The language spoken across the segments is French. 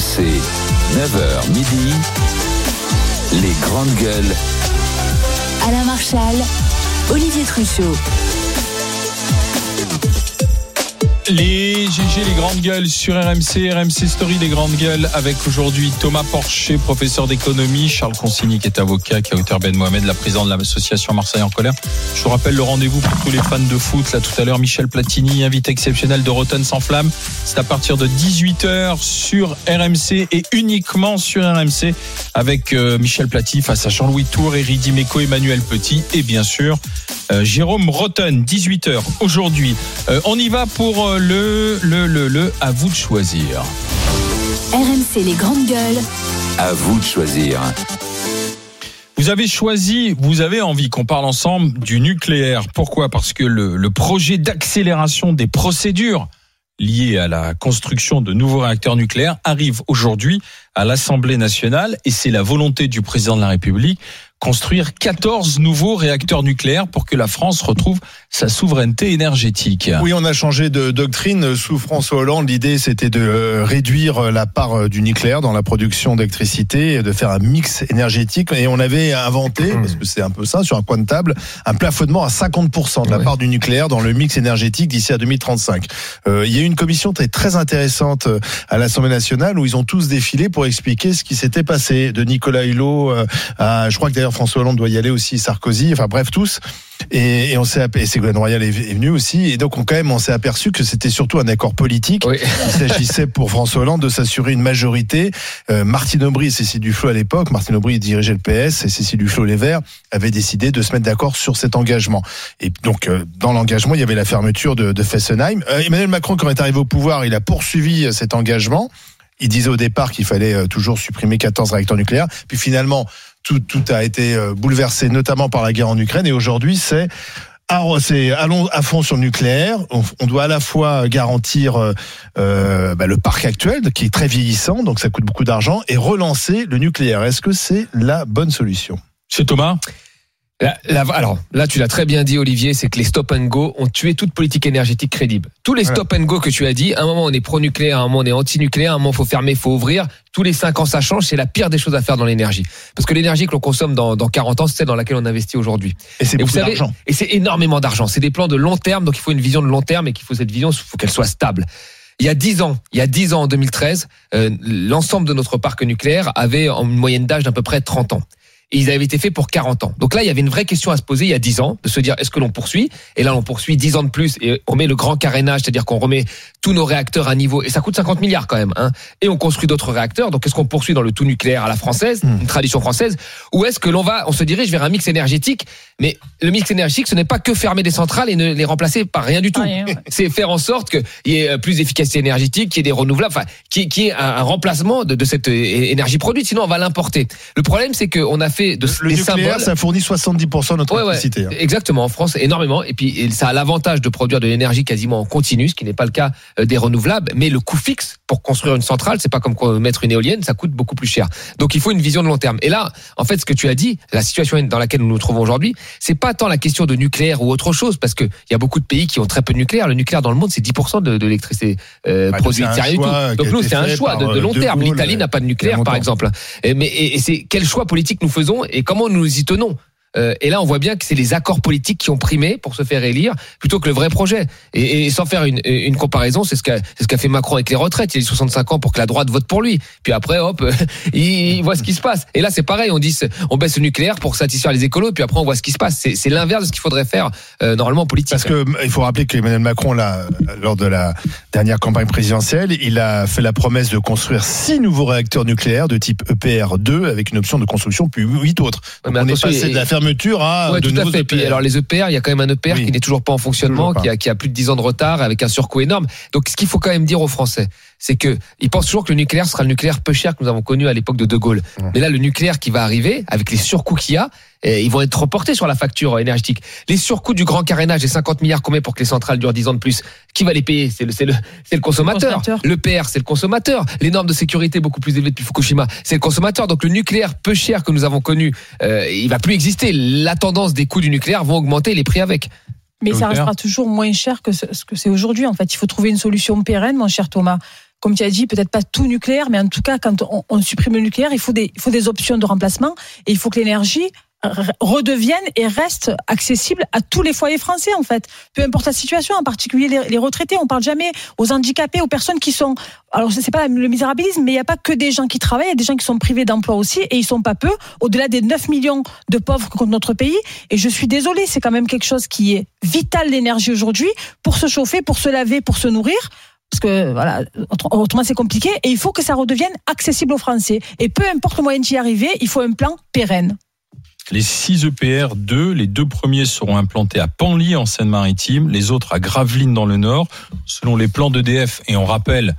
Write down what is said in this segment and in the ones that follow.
RMC, 9h midi, les grandes gueules. Alain Marchal, Olivier Truchot. Les GG, les grandes gueules sur RMC, RMC Story, les grandes gueules, avec aujourd'hui Thomas Porcher, professeur d'économie, Charles Consigny, qui est avocat, qui a auteur Ben Mohamed, la présidente de l'association Marseille en colère. Je vous rappelle le rendez-vous pour tous les fans de foot, là tout à l'heure, Michel Platini, invité exceptionnel de Rotten sans flamme. C'est à partir de 18h sur RMC et uniquement sur RMC, avec euh, Michel Platini face à Jean-Louis Tour, Eric Dimeco, Emmanuel Petit et bien sûr euh, Jérôme Rotten, 18h aujourd'hui. Euh, on y va pour le, le, le, le, à vous de choisir. RMC les grandes gueules. À vous de choisir. Vous avez choisi, vous avez envie qu'on parle ensemble du nucléaire. Pourquoi? Parce que le, le projet d'accélération des procédures liées à la construction de nouveaux réacteurs nucléaires arrive aujourd'hui à l'Assemblée nationale et c'est la volonté du président de la République construire 14 nouveaux réacteurs nucléaires pour que la France retrouve sa souveraineté énergétique. Oui, on a changé de doctrine sous François Hollande. L'idée, c'était de euh, réduire la part euh, du nucléaire dans la production d'électricité et de faire un mix énergétique. Et on avait inventé, Mmh. parce que c'est un peu ça, sur un coin de table, un plafonnement à 50% de la part du nucléaire dans le mix énergétique d'ici à 2035. Euh, il y a eu une commission très, très intéressante euh, à l'Assemblée nationale où ils ont tous défilé pour expliquer ce qui s'était passé. De Nicolas Hulot euh, à, je crois que d'ailleurs François Hollande doit y aller aussi, Sarkozy, enfin bref, tous. Et, et on s'est et Ségolène Royal est, est venu aussi, et donc on quand même on s'est aperçu que c'était surtout un accord politique. Il s'agissait pour François Hollande de s'assurer une majorité. Euh, Martine Aubry et Cécile Duflot à l'époque, Martine Aubry dirigeait le PS et Cécile Duflot les Verts avaient décidé de se mettre d'accord sur cet engagement. Et donc euh, dans l'engagement, il y avait la fermeture de, de Fessenheim. Euh, Emmanuel Macron, quand il est arrivé au pouvoir, il a poursuivi cet engagement. Il disait au départ qu'il fallait toujours supprimer 14 réacteurs nucléaires. Puis finalement, tout, a été euh, bouleversé, notamment par la guerre en Ukraine. Et aujourd'hui, c'est allons à fond sur le nucléaire. On, on doit à la fois garantir euh, euh, bah, le parc actuel qui est très vieillissant, donc ça coûte beaucoup d'argent, et relancer le nucléaire. Est-ce que c'est la bonne solution? C'est Thomas? Alors, là, tu l'as très bien dit, Olivier, c'est que les stop and go ont tué toute politique énergétique crédible. Tous les stop and go que tu as dit, à un moment on est pro-nucléaire, à un moment on est anti-nucléaire, à un moment faut fermer, faut ouvrir. Tous les cinq ans ça change, c'est la pire des choses à faire dans l'énergie. Parce que l'énergie que l'on consomme dans, dans 40 ans, c'est celle dans laquelle on investit aujourd'hui. Et c'est beaucoup d'argent. et c'est énormément d'argent. C'est des plans de long terme, donc il faut une vision de long terme et qu'il faut cette vision, il faut qu'elle soit stable. Il y a 10 ans, il y a 10 ans en 2013, euh, l'ensemble de notre parc nucléaire avait en une moyenne d'âge d'à peu près 30 ans. Et ils avaient été faits pour 40 ans. Donc là, il y avait une vraie question à se poser il y a 10 ans, de se dire est-ce que l'on poursuit? Et là, on poursuit 10 ans de plus et on met le grand carénage, c'est-à-dire qu'on remet tous nos réacteurs à niveau. Et ça coûte 50 milliards quand même. Hein, et on construit d'autres réacteurs. Donc est-ce qu'on poursuit dans le tout nucléaire à la française, une tradition française? Ou est-ce que l'on va, on se dirige vers un mix énergétique? Mais le mix énergétique, ce n'est pas que fermer des centrales et ne les remplacer par rien du tout. C'est faire en sorte qu'il y ait euh, plus d'efficacité énergétique, qu'il y ait des renouvelables, enfin, qu'il y ait- un remplacement de, de cette euh, énergie produite. Sinon, on va l'importer. Le problème, c'est qu'on a fait de, Le des nucléaire, symboles. ça fournit 70% de notre Ouais, électricité. hein. exactement. En France, énormément. Et puis, ça a l'avantage de produire de l'énergie quasiment en continu, ce qui n'est pas le cas euh, des renouvelables. Mais le coût fixe pour construire une centrale, c'est pas comme mettre une éolienne, ça coûte beaucoup plus cher. Donc, il faut une vision de long terme. Et là, en fait, ce que tu as dit, la situation dans laquelle nous nous trouvons aujourd'hui, c'est pas tant la question de nucléaire ou autre chose, parce que il y a beaucoup de pays qui ont très peu de nucléaire. Le nucléaire dans le monde, c'est 10% de, de l'électricité euh, Bah, produite. Donc nous, c'est un choix de, euh, long terme. L'Italie n'a pas de nucléaire, par exemple. Et, mais et, et c'est quel choix politique nous faisons et comment nous y tenons. Euh, et là, on voit bien que c'est les accords politiques qui ont primé pour se faire élire plutôt que le vrai projet. Et, et sans faire une, une comparaison, c'est ce qu'a c'est ce qu'a fait Macron avec les retraites. Il a dit 65 ans pour que la droite vote pour lui. Puis après, hop, il, il voit ce qui se passe. Et là, c'est pareil. On dit on baisse le nucléaire pour satisfaire les écolos. Puis après, on voit ce qui se passe. C'est l'inverse de ce qu'il faudrait faire euh, normalement en politique. Parce que euh, il faut rappeler qu'Emmanuel Macron, là, lors de la dernière campagne présidentielle, il a fait la promesse de construire six nouveaux réacteurs nucléaires de type EPR2 avec une option de construction puis huit autres. Donc on est passé de la fermeture à Ouais, de tout à fait. Puis, EPR. alors les EPR, il y a quand même un EPR Oui. qui n'est toujours pas en fonctionnement, pas. qui a, qui a plus de 10 ans de retard, avec un surcoût énorme. Donc ce qu'il faut quand même dire aux Français, c'est que ils pensent toujours que le nucléaire sera le nucléaire peu cher que nous avons connu à l'époque de De Gaulle. Mais là, le nucléaire qui va arriver, avec les surcoûts qu'il y a, eh, ils vont être reportés sur la facture énergétique. Les surcoûts du grand carénage, les 50 milliards qu'on met pour que les centrales durent 10 ans de plus, qui va les payer? C'est le, c'est le, c'est le consommateur. Le PR, c'est le consommateur. Les normes de sécurité beaucoup plus élevées depuis Fukushima, c'est le consommateur. Donc le nucléaire peu cher que nous avons connu, euh, il va plus exister. La tendance des coûts du nucléaire vont augmenter les prix avec. Mais ça restera toujours moins cher que ce ce que c'est aujourd'hui. En fait, il faut trouver une solution pérenne, mon cher Thomas. Comme tu as dit, peut-être pas tout nucléaire, mais en tout cas, quand on, supprime le nucléaire, il faut des, il faut des options de remplacement et il faut que l'énergie redevienne et reste accessible à tous les foyers français en fait, peu importe la situation, en particulier les, les retraités. On parle jamais aux handicapés, aux personnes qui sont. Alors c'est pas le misérabilisme, mais il n'y a pas que des gens qui travaillent, il y a des gens qui sont privés d'emploi aussi, et ils sont pas peu. Au-delà des 9 millions de pauvres que compte notre pays, et je suis désolée, c'est quand même quelque chose qui est vital l'énergie aujourd'hui pour se chauffer, pour se laver, pour se nourrir. Parce que voilà, autre- autrement c'est compliqué et il faut que ça redevienne accessible aux Français. Et peu importe le moyen d'y arriver, il faut un plan pérenne. Les 6 EPR 2, les deux premiers seront implantés à Panly en Seine-Maritime, les autres à Gravelines dans le Nord, selon les plans d'EDF. Et on rappelle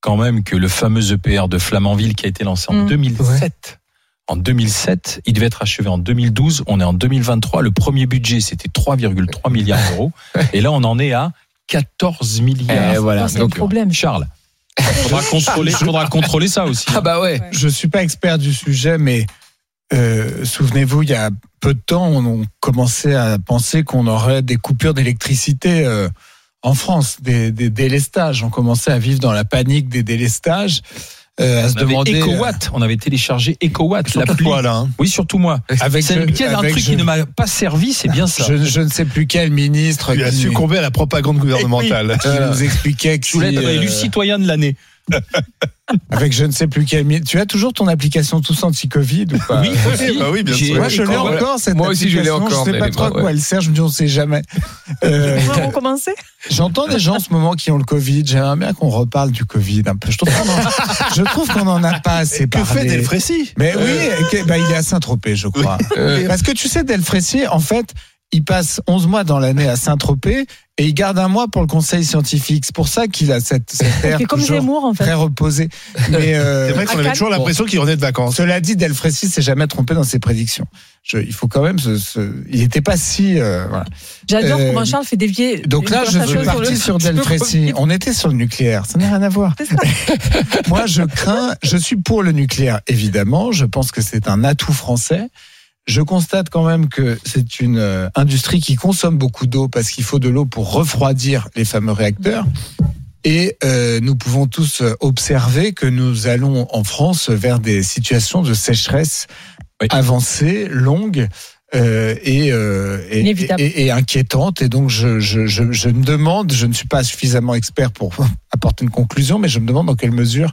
quand même que le fameux EPR de Flamanville qui a été lancé en Mm. 2007. En 2007, il devait être achevé en 2012. On est en 2023. Le premier budget, c'était 3,3 milliards d'euros. Et là, on en est à 14 milliards. Eh, voilà. Ça, c'est un Donc, problème. Charles, faudra contrôler, faudra contrôler ça aussi. ah bah ouais. Je suis pas expert du sujet, mais euh, souvenez-vous, il y a peu de temps, on, on commençait à penser qu'on aurait des coupures d'électricité euh, en France, des, des délestages. On commençait à vivre dans la panique des délestages, euh, à se On avait demander. EcoWatt, on avait téléchargé EcoWatt, l'appli. toi, là. hein. Oui, surtout moi. avec C'est je- qu'il y a un truc je- qui ne m'a pas servi, c'est bien ça. je, je ne sais plus quel ministre Tu as qui, succombé à la propagande gouvernementale. qui nous expliquait que être euh, élu citoyen de l'année. avec je ne sais plus quel. Tu as toujours ton application tous anti-Covid ou pas Oui, aussi. bah oui, bien sûr. Moi, je l'ai encore cette Moi aussi, je l'ai encore, Je mais sais pas trop à quoi ouais. elle sert. Je me dis, on sait jamais. Euh, J'entends des gens en ce moment qui ont le Covid. J'aimerais bien qu'on reparle du Covid un peu. Je trouve qu'on en, je trouve qu'on en a pas assez Que fait parlé. Delfrécy? Mais oui, bah, il est à Saint-Tropez, je crois. Euh, Parce que tu sais, Delfrécy, en fait, il passe 11 mois dans l'année à Saint-Tropez et il garde un mois pour le conseil scientifique. C'est pour ça qu'il a cette, cette air comme toujours Zemmour en fait. très reposé. Mais euh, C'est vrai qu'on avait toujours l'impression qu'il revenait de vacances. cela dit, Delfrécy s'est jamais trompé dans ses prédictions. Je, il faut quand même se, se- il n'était pas si. euh, voilà. J'adore Euh, comment Charles fait dévier. Donc là, je suis parti le- sur Delfrécy. On était sur le nucléaire. Ça n'a rien à voir. Moi, je crains, je suis pour le nucléaire, évidemment. Je pense que c'est un atout français. Je constate quand même que c'est une euh, industrie qui consomme beaucoup d'eau parce qu'il faut de l'eau pour refroidir les fameux réacteurs. Et euh, nous pouvons tous euh, observer que nous allons en France vers des situations de sécheresse Oui. avancées, longues. euh, et, euh, et, et, et inquiétantes. Et donc, je, je, je, je me demande, je ne suis pas suffisamment expert pour apporter une conclusion, mais je me demande dans quelle mesure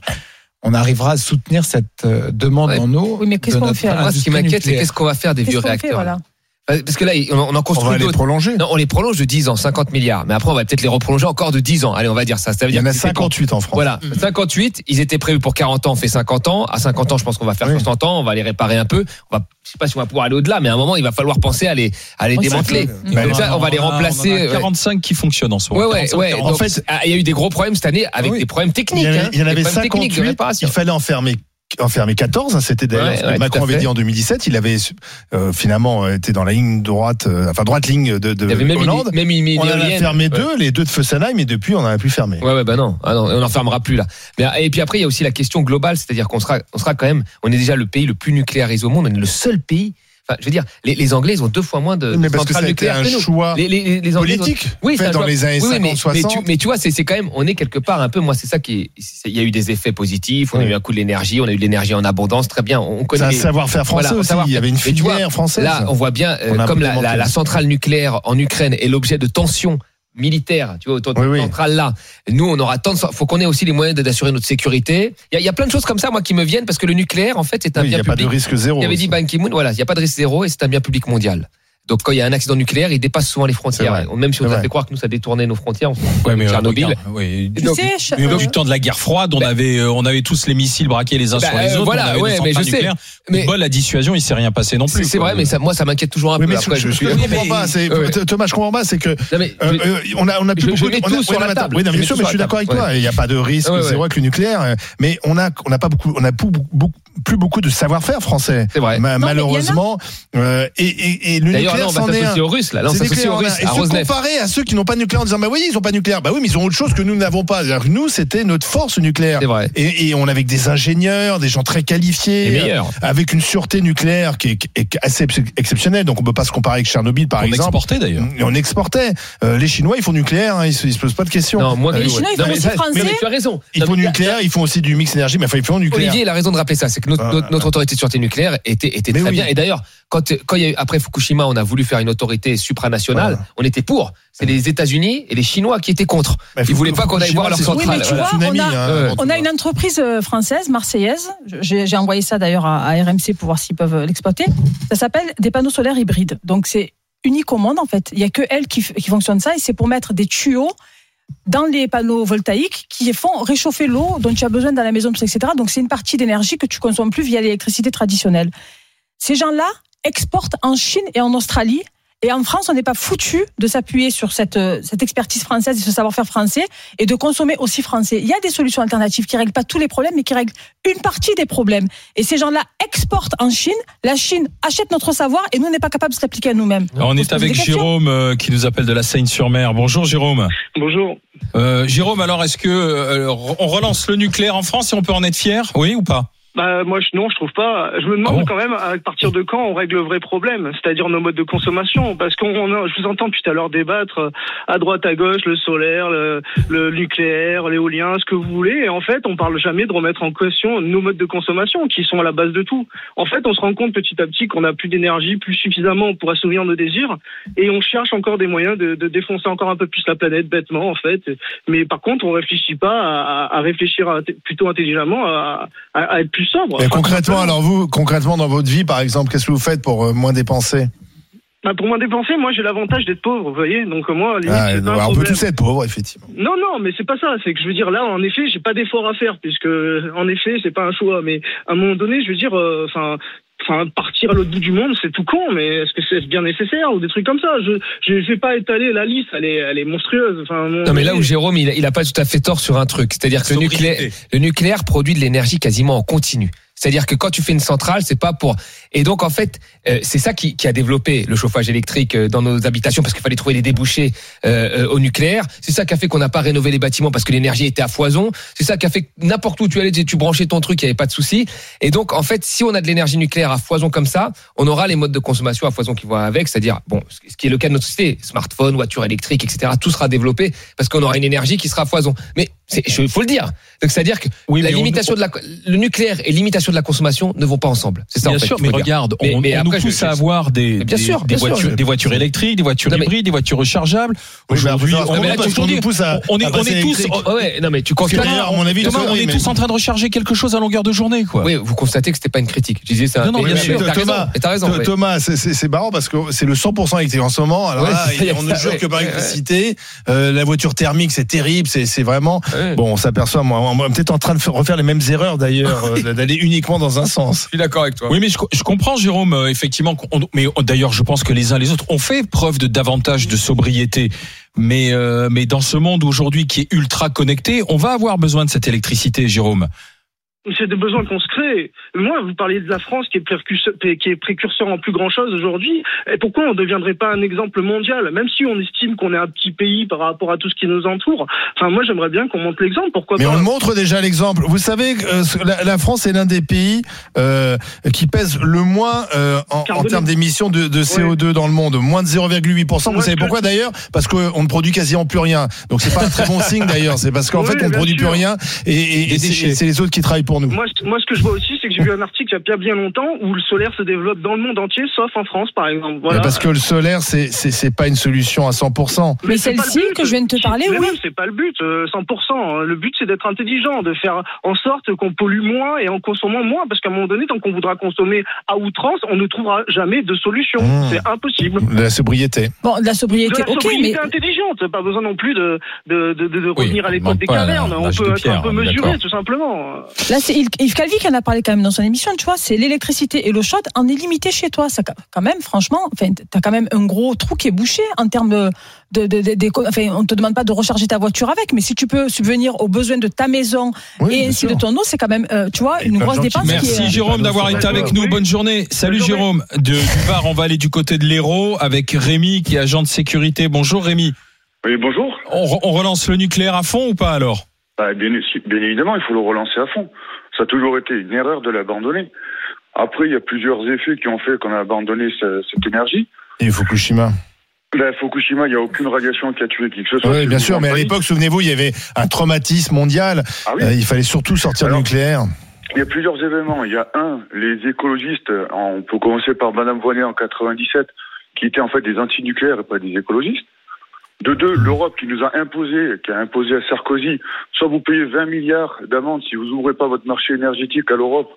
on arrivera à soutenir cette euh, demande Ouais. en eau. Oui, mais qu'est-ce qu'on fait, ce qui m'inquiète, c'est qu'est-ce qu'on va faire des vieux fait, réacteurs. voilà. Parce que là, on en- on en On construit va les d'autres. prolonger. Non, on les prolonge de 10 ans, 50 milliards. Mais après, on va peut-être les reprolonger encore de 10 ans. Allez, on va dire ça. Ça veut Il y dire en a que c'est 58 en France. Voilà, 58, ils étaient prévus pour 40 ans, on fait 50 ans. À 50 ans, je pense qu'on va faire Oui. 60 ans, on va les réparer un peu. On va, je sais pas si on va pouvoir aller au-delà, mais à un moment, il va falloir penser à les, à les On démanteler. s'en Donc déjà, on va les en a- remplacer. on en a ouais. 45 qui fonctionnent en ce moment. Ouais, ouais, 45, ouais. 40. Donc, En fait- ah, il y a eu des gros problèmes cette année avec Oui. des problèmes Il techniques. y, en avait- hein, il y en avait problèmes techniques de 58. réparation. Il fallait enfermer enfermer 14, hein, c'était d'ailleurs Ouais, ce que ouais, tout Macron avait dit en 2017. Il avait euh, finalement euh, été dans la ligne droite, euh, enfin droite ligne de, de Il avait même une, Hollande. même une on en a fermé Ouais. deux, les deux de Fessenheim, et depuis on en a plus fermé. Ouais, ouais, bah non, ah non, on n'en fermera plus là. Mais, et puis après, il y a aussi la question globale, c'est-à-dire qu'on sera, on sera quand même, on est déjà le pays le plus nucléarisé au monde, on est le seul pays. Enfin, je veux dire, les, les Anglais, ils ont deux fois moins de Mais parce que centrales été nucléaires un que nous. choix Les, les- Anglais, ils ont- politique Oui, c'est fait un dans choix. les années Oui, oui, 50, mais, mais 60. tu, mais tu vois, c'est c'est quand même, on est quelque part un peu, moi, c'est ça qui est, c'est- il y a eu des effets positifs, on a eu un coup de l'énergie, on a eu de l'énergie en abondance, très bien, on C'est connaît. un les- savoir-faire français Voilà, aussi. savoir-faire. Il y avait une vois, filière française. Là, on voit bien, euh, comme la, implémenté. la- la centrale nucléaire en Ukraine est l'objet de tensions militaires, tu vois, autour de Oui, centrale là. Nous, on aura tant de, faut qu'on ait aussi les moyens d'assurer notre sécurité. Il y, a, il y a plein de choses comme ça, moi, qui me viennent parce que le nucléaire, en fait, c'est un Oui, il n'y bien a pas de public. risque zéro. Il avait dit Ban Ki-moon, voilà, il n'y a pas de risque zéro et c'est un bien public mondial. Donc quand il y a un accident nucléaire, il dépasse souvent les frontières. C'est Même si on C'est nous a vrai. fait croire que nous ça détournait nos frontières, on se Ouais, mais, euh, Tchernobyl. regarde, oui. Tu Donc, sais, Mais euh, du temps de la guerre froide, on Bah- avait, euh, on avait tous les missiles braqués les uns Bah, sur les euh, autres. voilà, on avait ouais, des mais je sais. Mais- Bon, la dissuasion, il s'est rien passé non C'est plus. c'est vrai, mais ça, moi ça m'inquiète toujours un peu. mais Après, je, je je, suis. je comprends pas. c'est-. Thomas, je comprends pas. C'est que Non, mais je- on a, on a plus beaucoup on a- sur la table. Oui, bien sûr, mais je suis d'accord avec toi. Il n'y a pas de risque ouais. zéro avec le nucléaire. Mais on a, on n'a pas beaucoup, on a plus, beaucoup, de savoir-faire français. C'est vrai. A- malheureusement. Et, et, et le D'ailleurs, non, on c'en va est un. aux Russes, là. On nucléaire, on Et à se comparer à ceux qui n'ont pas de nucléaire en disant bah oui ils ont pas de nucléaire bah oui mais ils ont autre chose que nous n'avons pas nous c'était notre force nucléaire C'est vrai. et, et on avait des ingénieurs des gens très qualifiés euh, avec une sûreté nucléaire qui est, qui est assez ex- exceptionnelle donc on peut pas se comparer avec Tchernobyl par On exemple exportait d'ailleurs. Et on exportait Euh, les Chinois ils font nucléaire hein, ils, se, ils se posent pas de questions Non, moi, Euh, Les ouais. Chinois, ils font aussi ça- français. mais tu as raison. ils font nucléaire ils font aussi du mix énergie mais enfin ils font nucléaire Olivier, il a raison de rappeler ça. C'est que notre, Ah, notre, ah. notre autorité de sûreté nucléaire était, très oui. bien. Et d'ailleurs, quand, quand il y a eu, après Fukushima, on a voulu faire une autorité supranationale, Voilà. on était pour. C'est les États-Unis et les Chinois qui étaient contre. Bah, Ils voulaient pas qu'on aille voir leur centrale. Oui, mais tu le vois, tsunami, on a- hein, On a une entreprise euh, française, marseillaise. J'ai envoyé ça d'ailleurs à, à RMC pour voir s'ils peuvent l'exploiter. Ça s'appelle des panneaux solaires hybrides. Donc c'est unique au monde en fait. Il y a que elle qui, qui fonctionne ça et c'est pour mettre des tuyaux dans les panneaux voltaïques qui font réchauffer l'eau dont tu as besoin dans la maison, etc. Donc c'est une partie d'énergie que tu consommes plus via l'électricité traditionnelle. Ces gens-là exportent en Chine et en Australie. Et en France, on n'est pas foutu de s'appuyer sur cette, euh, cette expertise française et ce savoir-faire français et de consommer aussi français. Il y a des solutions alternatives qui règlent pas tous les problèmes, mais qui règlent une partie des problèmes. Et ces gens-là exportent en Chine. La Chine achète notre savoir et nous, on n'est pas capable de s'appliquer à nous-mêmes. On est se avec. Jérôme euh, qui nous appelle de la Seine-sur-Mer. Bonjour Jérôme. Bonjour. Euh, Jérôme, alors est-ce que euh, on relance le nucléaire en France et on peut en être fier? Oui ou pas? Bah, moi, je, non, je trouve pas. Je me demande Ah bon quand même à partir de quand on règle le vrai problème, c'est-à-dire nos modes de consommation. Parce qu'on, on- je vous entends depuis tout à l'heure débattre euh, à droite, à gauche, le solaire, le, le nucléaire, l'éolien, ce que vous voulez. Et en fait, on parle jamais de remettre en question nos modes de consommation qui sont à la base de tout. En fait, on se rend compte petit à petit qu'on a plus d'énergie, plus suffisamment pour assouvir nos désirs, et on cherche encore des moyens de, de défoncer encore un peu plus la planète bêtement, en fait. Mais par contre, on réfléchit pas à, à- à réfléchir à- plutôt intelligemment à, à- à être plus Et Enfin, concrètement, alors vous, concrètement dans votre vie, par exemple, qu'est-ce que vous faites pour euh, moins dépenser? Bah, pour moins dépenser, moi j'ai l'avantage d'être pauvre, vous voyez. Donc moi, limite, Ah, On peut tous être pauvres, effectivement. Non, non, mais c'est pas ça. C'est que je veux dire là, en effet, j'ai pas d'effort à faire puisque, en effet, c'est pas un choix. Mais à un moment donné, je veux dire, euh, enfin. Partir à l'autre bout du monde, c'est tout con, mais est-ce que c'est bien nécessaire ou des trucs comme ça? Je je je vais pas étaler la liste, elle est elle est monstrueuse. Enfin, Non, mais là où Jérôme, il, a- il a pas tout à fait tort sur un truc. C'est-à-dire que le nucléaire, le nucléaire produit de l'énergie quasiment en continu. C'est-à-dire que quand tu fais une centrale, c'est pas pour. Et donc en fait, euh, c'est ça qui, qui a développé le chauffage électrique euh, dans nos habitations parce qu'il fallait trouver des débouchés euh, euh, au nucléaire. C'est ça qui a fait qu'on n'a pas rénové les bâtiments parce que l'énergie était à foison. C'est ça qui a fait que n'importe où tu allais, tu branchais ton truc, il y avait pas de souci. Et donc en fait, si on a de l'énergie nucléaire à foison comme ça, on aura les modes de consommation à foison qui vont avec, c'est-à-dire bon, ce qui est le cas de notre société, smartphone, voiture électrique, etc. Tout sera développé parce qu'on aura une énergie qui sera à foison. Mais il faut le dire. Donc c'est-à-dire que Oui, la mais on- limitation de la, le nucléaire et limitation de la consommation ne vont pas ensemble. C'est ça. Bien en fait, sûr, mais regarde, Mais- on, mais on après, nous pousse je- à avoir des, Mais bien des, sûr, des bien sûr. voitures, des voitures électriques, des voitures Non, mais- hybrides, des voitures rechargeables. Oui, mais Aujourd'hui, on, on mais là, parce qu'on aujourd'hui, nous pousse à- on est, on est tous. Oh, ouais, non mais tu constates. d'ailleurs, à mon avis, Thomas, on est mais- tous en train de recharger quelque chose à longueur de journée, quoi. Oui, vous constatez que c'était pas une critique. Je disais ça. Non, non, mais bien mais sûr. t'as raison. Thomas, Et t'as raison. Th- ouais. Thomas, c'est- marrant parce que c'est le 100% électrique en ce moment. Alors là, on ne jure que par électricité. Euh, la voiture thermique, c'est terrible. C'est c'est vraiment. Ouais. Bon, on s'aperçoit, moi, on est peut-être en train de faire- refaire les mêmes erreurs d'ailleurs, euh, d'aller uniquement dans un sens. Je suis d'accord avec toi. Oui, mais je, je comprends, Jérôme, euh, effectivement. mais on- d'ailleurs, je pense que les uns les autres ont fait preuve de davantage de sobriété. Mais, euh, mais dans ce monde aujourd'hui qui est ultra connecté, on va avoir besoin de cette électricité, Jérôme. C'est des besoins qu'on se crée. Moi, vous parliez de la France qui est précurseur, qui est précurseur en plus grand chose aujourd'hui. Et pourquoi on ne deviendrait pas un exemple mondial, même si on estime qu'on est un petit pays par rapport à tout ce qui nous entoure? Enfin, moi, j'aimerais bien qu'on montre l'exemple. Pourquoi Mais pas? on montre déjà l'exemple. Vous savez, euh, la, la France est l'un des pays euh, qui pèse le moins euh, en, termes d'émissions de, de CO2 dans le monde, moins de 0,8%. Vous Moi, savez je- pourquoi d'ailleurs? Parce qu'on ne produit quasiment plus rien. Donc c'est pas un très bon signe d'ailleurs. C'est parce qu'en Oui, fait on ne produit plus rien et, et- c'est les autres qui travaillent pour nous. Moi, moi, ce que je vois aussi, c'est que j'ai vu un article il y a bien bien longtemps où le solaire se développe dans le monde entier, sauf en France, par exemple. Voilà. Parce que le solaire, c'est c'est c'est pas une solution à 100%. Mais celle-ci but. que je viens de te parler, Mais oui. c'est pas le but, euh, 100%. Le but, c'est d'être intelligent, de faire en sorte qu'on pollue moins et en consommant moins, parce qu'à un moment donné, tant qu'on voudra consommer à outrance, on ne trouvera jamais de solution. Mmh. C'est impossible. De la sobriété. Bon, de la De sobriété, la ok, sobriété mais intelligente, pas besoin non plus de, de, de, de, de revenir à l'époque des cavernes. On de peut on mesuré, d'accord. tout simplement. la Yves Yves Calvi qui en a parlé quand même dans son émission, tu vois, c'est l'électricité et l'eau chaude en illimité chez toi. Ça, quand même, franchement, enfin, t'as quand même un gros trou qui est bouché en termes de, de, de, de- d'éco- enfin, on te demande pas de recharger ta voiture avec, mais si tu peux subvenir aux besoins de ta maison Oui, et ainsi sûr. de ton eau, c'est quand même, euh, tu vois, Et une grosse dépense qui Merci est. Jérôme d'avoir été avec nous. Bonne journée. Salut Bonne journée. Jérôme. De, du Var, on va aller du côté de l'Hérault avec Rémi qui est agent de sécurité. Bonjour Rémi. Oui, bonjour. On, re- on relance le nucléaire à fond ou pas alors? Bah, bien, bien évidemment, il faut le relancer à fond. Ça a toujours été une erreur de l'abandonner. Après, il y a plusieurs effets qui ont fait qu'on a abandonné ce- cette énergie. Et Fukushima. Fukushima, il n'y a aucune radiation qui a tué qui que ce soit. Oui, bien sûr, mais à l'époque, souvenez-vous, il y avait un traumatisme mondial. Ah oui. Euh, il fallait surtout sortir Alors- le nucléaire. Il y a plusieurs événements. Il y a un, les écologistes, on peut commencer par Madame Voynet en 97, qui étaient en fait des antinucléaires et pas des écologistes. De deux, l'Europe qui nous a imposé, qui a imposé à Sarkozy, soit vous payez 20 milliards d'amende si vous ouvrez pas votre marché énergétique à l'Europe,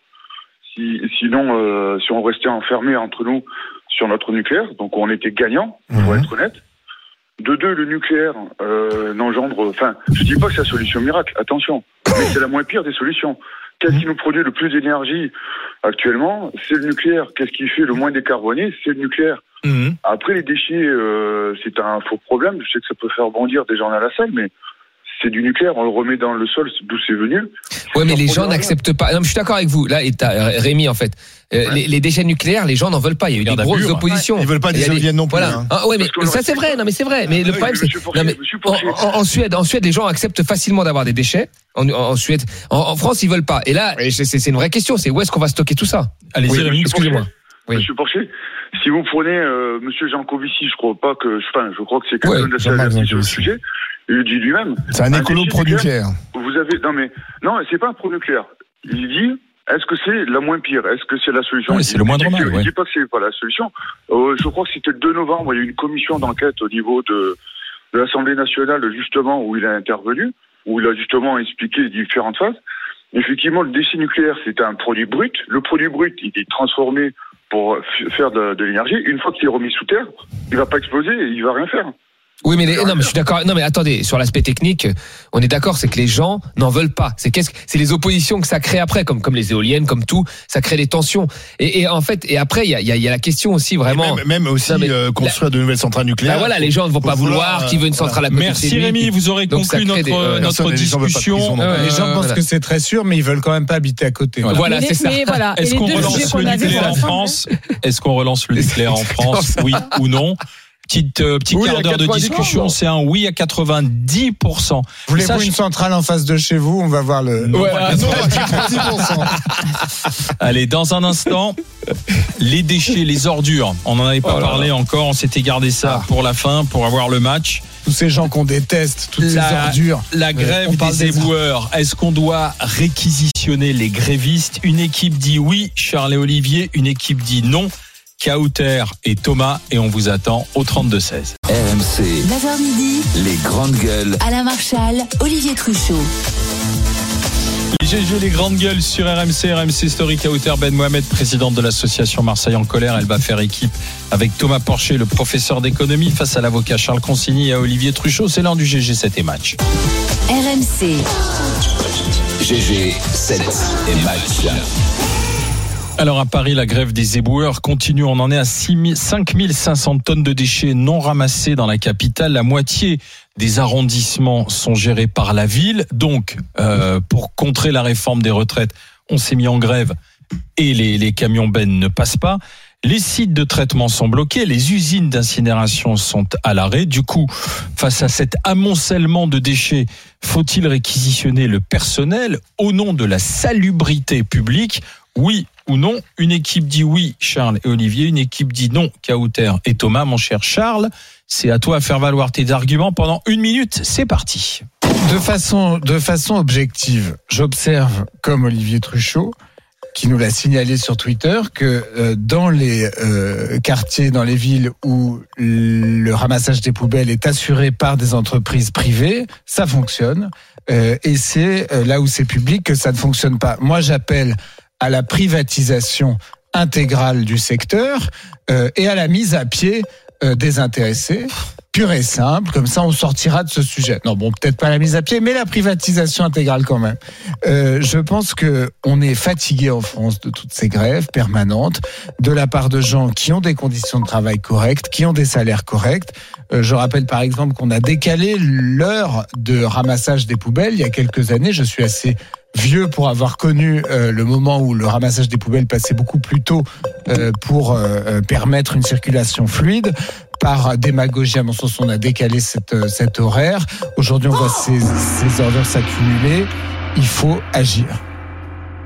si, sinon, euh, si on restait enfermé entre nous sur notre nucléaire, donc on était gagnant, pour Mhm. être honnête. De deux, le nucléaire euh, n'engendre, enfin, je dis pas que c'est la solution miracle, attention, mais c'est la moins pire des solutions. Qu'est-ce qui nous produit le plus d'énergie actuellement? C'est le nucléaire. Qu'est-ce qui fait le moins décarboné? C'est le nucléaire. Mhm. Après, les déchets, euh, c'est un faux problème. Je sais que ça peut faire bondir des gens à la salle, mais c'est du nucléaire. On le remet dans le sol d'où c'est venu. Ouais, mais les gens n'acceptent pas. Non, mais je suis d'accord avec vous. Là, et t'as Rémi, en fait. Euh, les, les déchets nucléaires, les gens n'en veulent pas. Il y a eu des grosses Bure. oppositions. Ils veulent pas des éoliennes non plus. Voilà. hein. Ah, ouais, mais ça c'est vrai. Non, mais c'est vrai. Mais le oui, problème, c'est en, Suède, en Suède, les gens acceptent facilement d'avoir des déchets. En, en Suède, en, en France, ils veulent pas. Et là, c'est c'est une vraie question. C'est où est-ce qu'on va stocker tout ça? Allez-y Oui, Rémi. excusez-moi. Oui. Monsieur Porcher, si vous prenez euh, Monsieur Jancovici, je crois pas que, enfin, je crois que c'est quelqu'un Ouais, sur le sujet. Il dit lui-même. C'est un écolo pro-nucléaire. Vous avez, non mais, non, c'est pas un pro-nucléaire. Il dit, est-ce que c'est la moins pire? Est-ce que c'est la solution? Oui, c'est le moindre mal, que- ouais. Il dit pas que c'est pas la solution. Euh, je crois que c'était le 2 novembre, il y a eu une commission d'enquête au niveau de, de l'Assemblée nationale, justement, où il a intervenu, où il a justement expliqué les différentes phases. Effectivement, le déchet nucléaire, c'est un produit brut. Le produit brut, il est transformé pour faire de, de l'énergie. Une fois qu'il est remis sous terre, il va pas exploser et il va rien faire. Oui, mais les- non, mais je suis d'accord. Non, mais attendez, sur l'aspect technique, on est d'accord, c'est que les gens n'en veulent pas. C'est qu'est-ce, que- c'est les oppositions que ça crée après, comme comme les éoliennes, comme tout, ça crée des tensions. Et, et en fait, et après, il y a, il y a- il y a la question aussi vraiment. Même, même aussi Non, mais euh, construire de nouvelles centrales nucléaires. Bah voilà, les gens ne vont pas vouloir. vouloir, Qui veut une euh, centrale à côté Merci Rémi, vous aurez Donc, conclu des- notre, euh, notre personne, les gens veulent pas de discussion. Euh, Les gens pensent voilà. que c'est très sûr, mais ils veulent quand même pas habiter à côté. Voilà. C'est ça. mais voilà. Et Est-ce qu'on relance le nucléaire en France Est-ce qu'on relance le nucléaire en France Oui ou non Petite, euh, petit Oui, quart à d'heure de 90%. discussion, c'est un oui à 90%. Voulez-vous une centrale en face de chez vous On va voir le. Non, Allez, dans un instant, les déchets, les ordures. On n'en avait pas Oh là parlé encore, on s'était gardé ça Ah. pour la fin, pour avoir le match. Tous ces gens qu'on déteste, toutes La- ces ordures. La grève parle des des- éboueurs, est-ce qu'on doit réquisitionner les grévistes? Une équipe dit oui, Charles et Olivier, une équipe dit non. Kauter et Thomas, et on vous attend au 32-16. RMC, 9h midi, les grandes gueules. Alain Marchal, Olivier Truchot. Les GG, les grandes gueules sur RMC, RMC Story Kauter Ben Mohamed, présidente de l'association Marseille en colère. Elle va faire équipe avec Thomas Porcher, le professeur d'économie, face à l'avocat Charles Consigny et à Olivier Truchot. C'est l'heure du GG 7 et match. RMC, GG, 7 et match. Alors à Paris, la grève des éboueurs continue. On en est à 6 000 5500 tonnes de déchets non ramassés dans la capitale. La moitié des arrondissements sont gérés par la ville. Donc, euh, pour contrer la réforme des retraites, on s'est mis en grève et les, les camions bennes ne passent pas. Les sites de traitement sont bloqués, les usines d'incinération sont à l'arrêt. Du coup, face à cet amoncellement de déchets, faut-il réquisitionner le personnel au nom de la salubrité publique? Oui ou non Une équipe dit oui, Charles et Olivier. Une équipe dit non, Kauter et Thomas. Mon cher Charles, c'est à toi à faire valoir tes arguments pendant une minute. C'est parti. De façon, de façon objective, j'observe, comme Olivier Truchot, qui nous l'a signalé sur Twitter, que euh, dans les euh, quartiers, dans les villes où le ramassage des poubelles est assuré par des entreprises privées, ça fonctionne. Euh, et c'est là où c'est public que ça ne fonctionne pas. Moi, j'appelle à la privatisation intégrale du secteur euh, et à la mise à pied euh, des intéressés pure et simple. Comme ça, on sortira de ce sujet. Non, bon, peut-être pas la mise à pied, mais la privatisation intégrale quand même. Euh, je pense que on est fatigué en France de toutes ces grèves permanentes de la part de gens qui ont des conditions de travail correctes, qui ont des salaires corrects. Euh, je rappelle par exemple qu'on a décalé l'heure de ramassage des poubelles il y a quelques années. Je suis assez vieux pour avoir connu euh, le moment où le ramassage des poubelles passait beaucoup plus tôt euh, pour euh, euh, permettre une circulation fluide. Par démagogie, à mon sens, on a décalé cette, euh, cet horaire. Aujourd'hui, on voit ces, ces ordures s'accumuler. Il faut agir.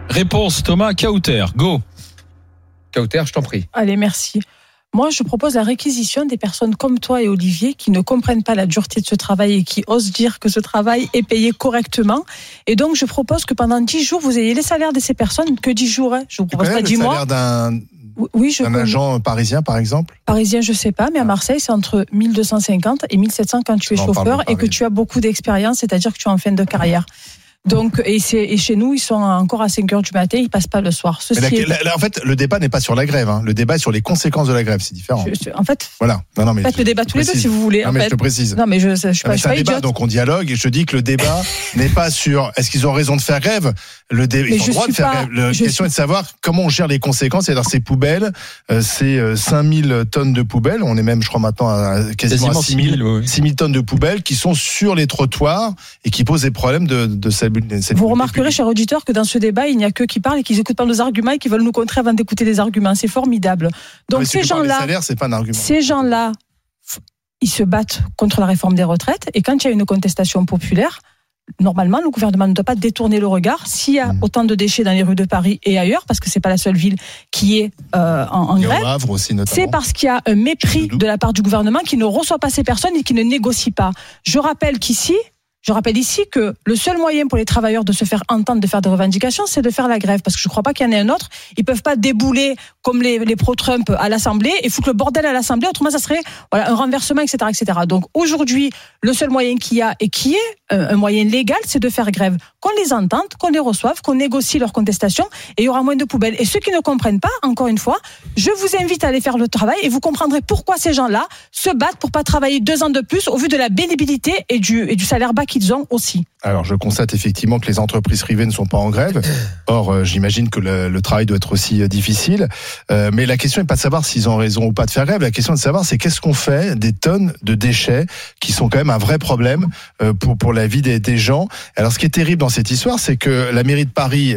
Réponse Thomas Kauter. Go. Kauter, je t'en prie. Allez, merci. Moi, je propose la réquisition des personnes comme toi et Olivier qui ne comprennent pas la dureté de ce travail et qui osent dire que ce travail est payé correctement. Et donc, je propose que pendant 10 jours, vous ayez les salaires de ces personnes, que 10 jours. hein. Je vous propose pas le 10 mois. salaire d'un Oui, je connais. agent parisien, par exemple? Parisien, je sais pas, mais à Marseille, c'est entre 1250 et 1700 quand tu es chauffeur et que tu as beaucoup d'expérience, c'est-à-dire que tu es en fin de carrière. Donc, et, c'est- et chez nous, ils sont encore à 5 heures du matin, ils passent pas le soir. Ceci la- est- la- la- en fait, le débat n'est pas sur la grève. hein. Le débat est sur les conséquences de la grève. C'est différent. je- je- en fait, Voilà. Non, non, mais faites je- le débat tous les deux si vous voulez. Non, en mais fait. je te précise. Non, mais je, je, suis pas, mais je suis C'est un pas débat, idiote. donc on dialogue. Et je dis que le débat n'est pas sur est-ce qu'ils ont raison de faire grève. Le dé- Mais ils ont droit de faire pas- grève. La question suis- est de savoir comment on gère les conséquences. C'est-à-dire ces poubelles, euh, c'est euh, 5000 tonnes de poubelles. On est même, je crois, maintenant à quasiment, Quasiment à 6000 6000, oui. 6000 tonnes de poubelles qui sont sur les trottoirs et qui posent des problèmes de, de Vous remarquerez, chers auditeurs, que dans ce débat, il n'y a que qui parlent et qui n'écoutent pas nos arguments et qui veulent nous contrer avant d'écouter les arguments. C'est formidable. Donc, ces gens-là, salaires, c'est pas un argument. ces gens-là, ils se battent contre la réforme des retraites. Et quand il y a une contestation populaire, normalement, le gouvernement ne doit pas détourner le regard. S'il y a Mm. autant de déchets dans les rues de Paris et ailleurs, parce que c'est pas la seule ville qui est euh, en, en grève, c'est parce qu'il y a un mépris de la part du gouvernement qui ne reçoit pas ces personnes et qui ne négocie pas. Je rappelle qu'ici, je rappelle ici que le seul moyen pour les travailleurs de se faire entendre, de faire des revendications, c'est de faire la grève. Parce que je ne crois pas qu'il y en ait un autre. Ils peuvent pas débouler comme les, pro-Trump à l'Assemblée et foutre le bordel à l'Assemblée. Autrement, ça serait un renversement, etc. etc. Donc aujourd'hui, le seul moyen qu'il y a et qui est euh, un moyen légal, c'est de faire grève. Qu'on les entende, qu'on les reçoive, qu'on négocie leurs contestations et il y aura moins de poubelles. Et ceux qui ne comprennent pas, encore une fois, je vous invite à aller faire le travail et vous comprendrez pourquoi ces gens-là se battent pour pas travailler deux ans de plus au vu de la bénibilité et du, et du salaire bas qu'ils ont aussi. Alors, je constate effectivement que les entreprises privées ne sont pas en grève. Or, euh, j'imagine que le, travail doit être aussi euh, difficile. Euh, mais la question n'est pas de savoir s'ils ont raison ou pas de faire grève. La question est de savoir, c'est qu'est-ce qu'on fait des tonnes de déchets qui sont quand même un vrai problème pour pour la vie des, gens. Alors, ce qui est terrible dans cette histoire, c'est que la mairie de Paris,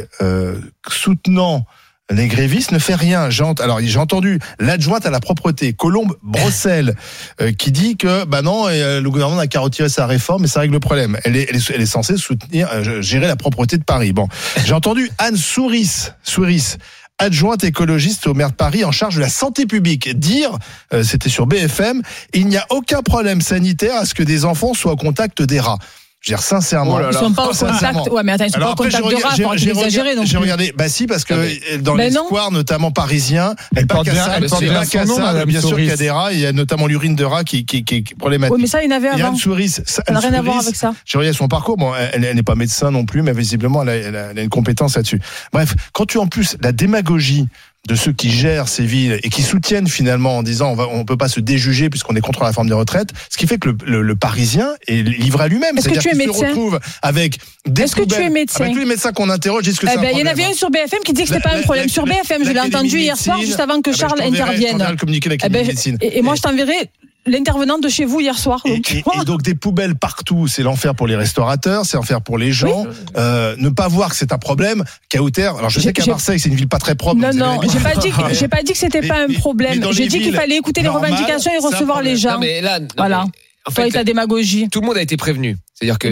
soutenant les grévistes ne fait rien. Alors j'ai entendu l'adjointe à la propreté, Colombe Brossel, euh, qui dit que bah non, euh, le gouvernement n'a qu'à retirer sa réforme et ça règle le problème. Elle est, elle est, elle est censée soutenir, euh, gérer la propreté de Paris. Bon, j'ai entendu Anne Souris, Souris adjointe écologiste au maire de Paris en charge de la santé publique, dire, euh, c'était sur BFM, il n'y a aucun problème sanitaire à ce que des enfants soient au contact des rats. Je veux dire, sincèrement. Oh là Ils là. sont pas au Sincèrement. contact. Ouais, mais attends, ils sont Alors pas j'ai contact de regardé- rats, j'ai- faut arrêter j'ai regardé- bah si, parce que Ah, dans Ben les non. squares, notamment parisiens, Elle porte qu'à bien- ça, elle porte bien qu'à nom, ça, bien sûr qu'il y a Souris. des rats, il y a notamment l'urine de rat qui, qui, qui est problématique. Oui, mais ça, il y en avait avant. Anne Souris, ça- Ça Anne n'a rien à voir Souris, avec ça. j'ai regardé son parcours. Bon, elle, elle n'est pas médecin non plus, mais visiblement, elle a, elle a- elle a une compétence là-dessus. Bref, quand tu en plus la démagogie de ceux qui gèrent ces villes et qui soutiennent finalement en disant on on peut pas se déjuger puisqu'on est contre la réforme des retraites, ce qui fait que le, le- le Parisien est livré à lui-même. Est-ce que tu es se médecin retrouve avec des Est-ce que tu es médecin Avec tous les médecins qu'on interroge, disent que Eh c'est un ben, il y en avait un sur BFM qui dit que c'était La- pas un problème sur BFM. Je l'ai entendu hier soir, juste avant que Ah ben, Charles je t'enverrai- je intervienne. Eh ben, et, et moi, je t'enverrai l'intervenant de chez vous hier soir. Donc, et- donc des poubelles partout, c'est l'enfer pour les restaurateurs, c'est l'enfer pour les gens. Euh, ne pas voir que c'est un problème, Kauter. Alors je sais qu'à Marseille, c'est une ville pas très propre. Non, non, j'ai pas dit, j'ai pas dit que c'était pas un mais- problème. J'ai dit qu'il fallait écouter les revendications et recevoir les gens. Non, mais là, non, Voilà. En fait, démagogie. tout le monde a été prévenu. C'est-à-dire que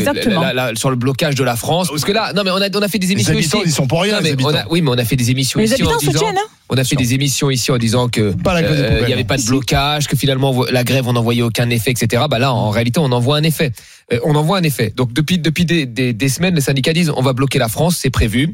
sur le blocage de la France, parce que là, non mais on a on a fait des Les émissions habitants, ici. ils sont pour rien, Non, les mais habitants. on a, oui, mais on a fait des émissions Mais les ici en habitants disant, soutiennent, hein. on a fait des émissions ici en disant que euh, il n'y avait pas de blocage, que finalement la grève on n'en voyait aucun effet, etc. Bah là, en réalité, on en voit un effet. Euh, on en voit un effet. Donc depuis depuis des, des, des semaines, les syndicats disent on va bloquer la France, c'est prévu.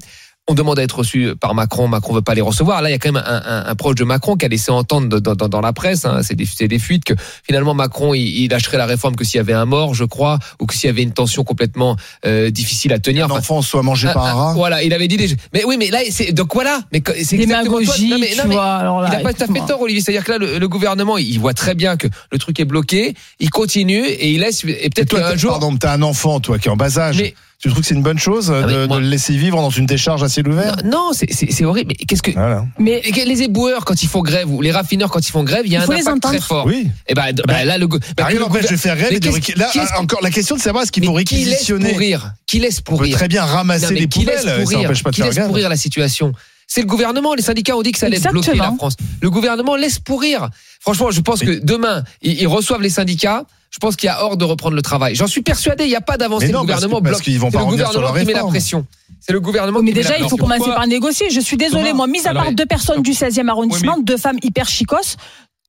On demande à être reçu par Macron, Macron veut pas les recevoir. Là, il y a quand même un, un- un proche de Macron qui a laissé entendre dans, dans- dans la presse, hein, c'est des, c'est des fuites, que finalement Macron, il, il lâcherait la réforme que s'il y avait un mort, je crois, ou que s'il y avait une tension complètement euh, difficile à tenir. Un enfant soit mangé par un ah, rat. Voilà, il avait dit des. Mais oui, mais là, c'est donc voilà. Mais c'est exactement toi. Démagogie, Non, mais- non, mais vois. Alors là, il n'a pas tout à fait tort, Olivier. C'est-à-dire que là, le, le gouvernement, il voit très bien que le truc est bloqué. Il continue et il laisse. Et peut-être qu'un jour. pardon, t'as un enfant, toi, qui est en bas âge. Mais- Tu trouves que c'est une bonne chose Ah, de, moi- de le laisser vivre dans une décharge à ciel ouvert? Non, c'est- horrible. Mais qu'est-ce que. Voilà. Mais Les éboueurs, quand ils font grève, ou les raffineurs, quand ils font grève, il y a Il un impact très fort. Oui. Et ben, bah, là, le. bah, Rien le n'empêche de faire Mais et de Là, encore la question de savoir est-ce qu'il faut mais qui laisse réquisitionner pourrir? Qui laisse On peut pourrir? très bien ramasser les qui laisse poubelles, ça n'empêche pas de Qui faire laisse grève. pourrir la situation? C'est le gouvernement. Les syndicats ont dit que ça allait Exactement. bloquer la France. Le gouvernement laisse pourrir. Franchement, je pense que demain, ils, ils reçoivent les syndicats. Je pense qu'il y a hors de reprendre le travail. J'en suis persuadé. Il n'y a pas d'avancée. Le non, parce que- gouvernement parce bloque. qu'ils vont C'est pas le sur gouvernement leur qui met la pression. C'est le gouvernement mais qui met déjà, la il faut commencer par négocier. Je suis désolée, Thomas, moi, mis à part deux personnes du 16e arrondissement, deux femmes hyper chicos,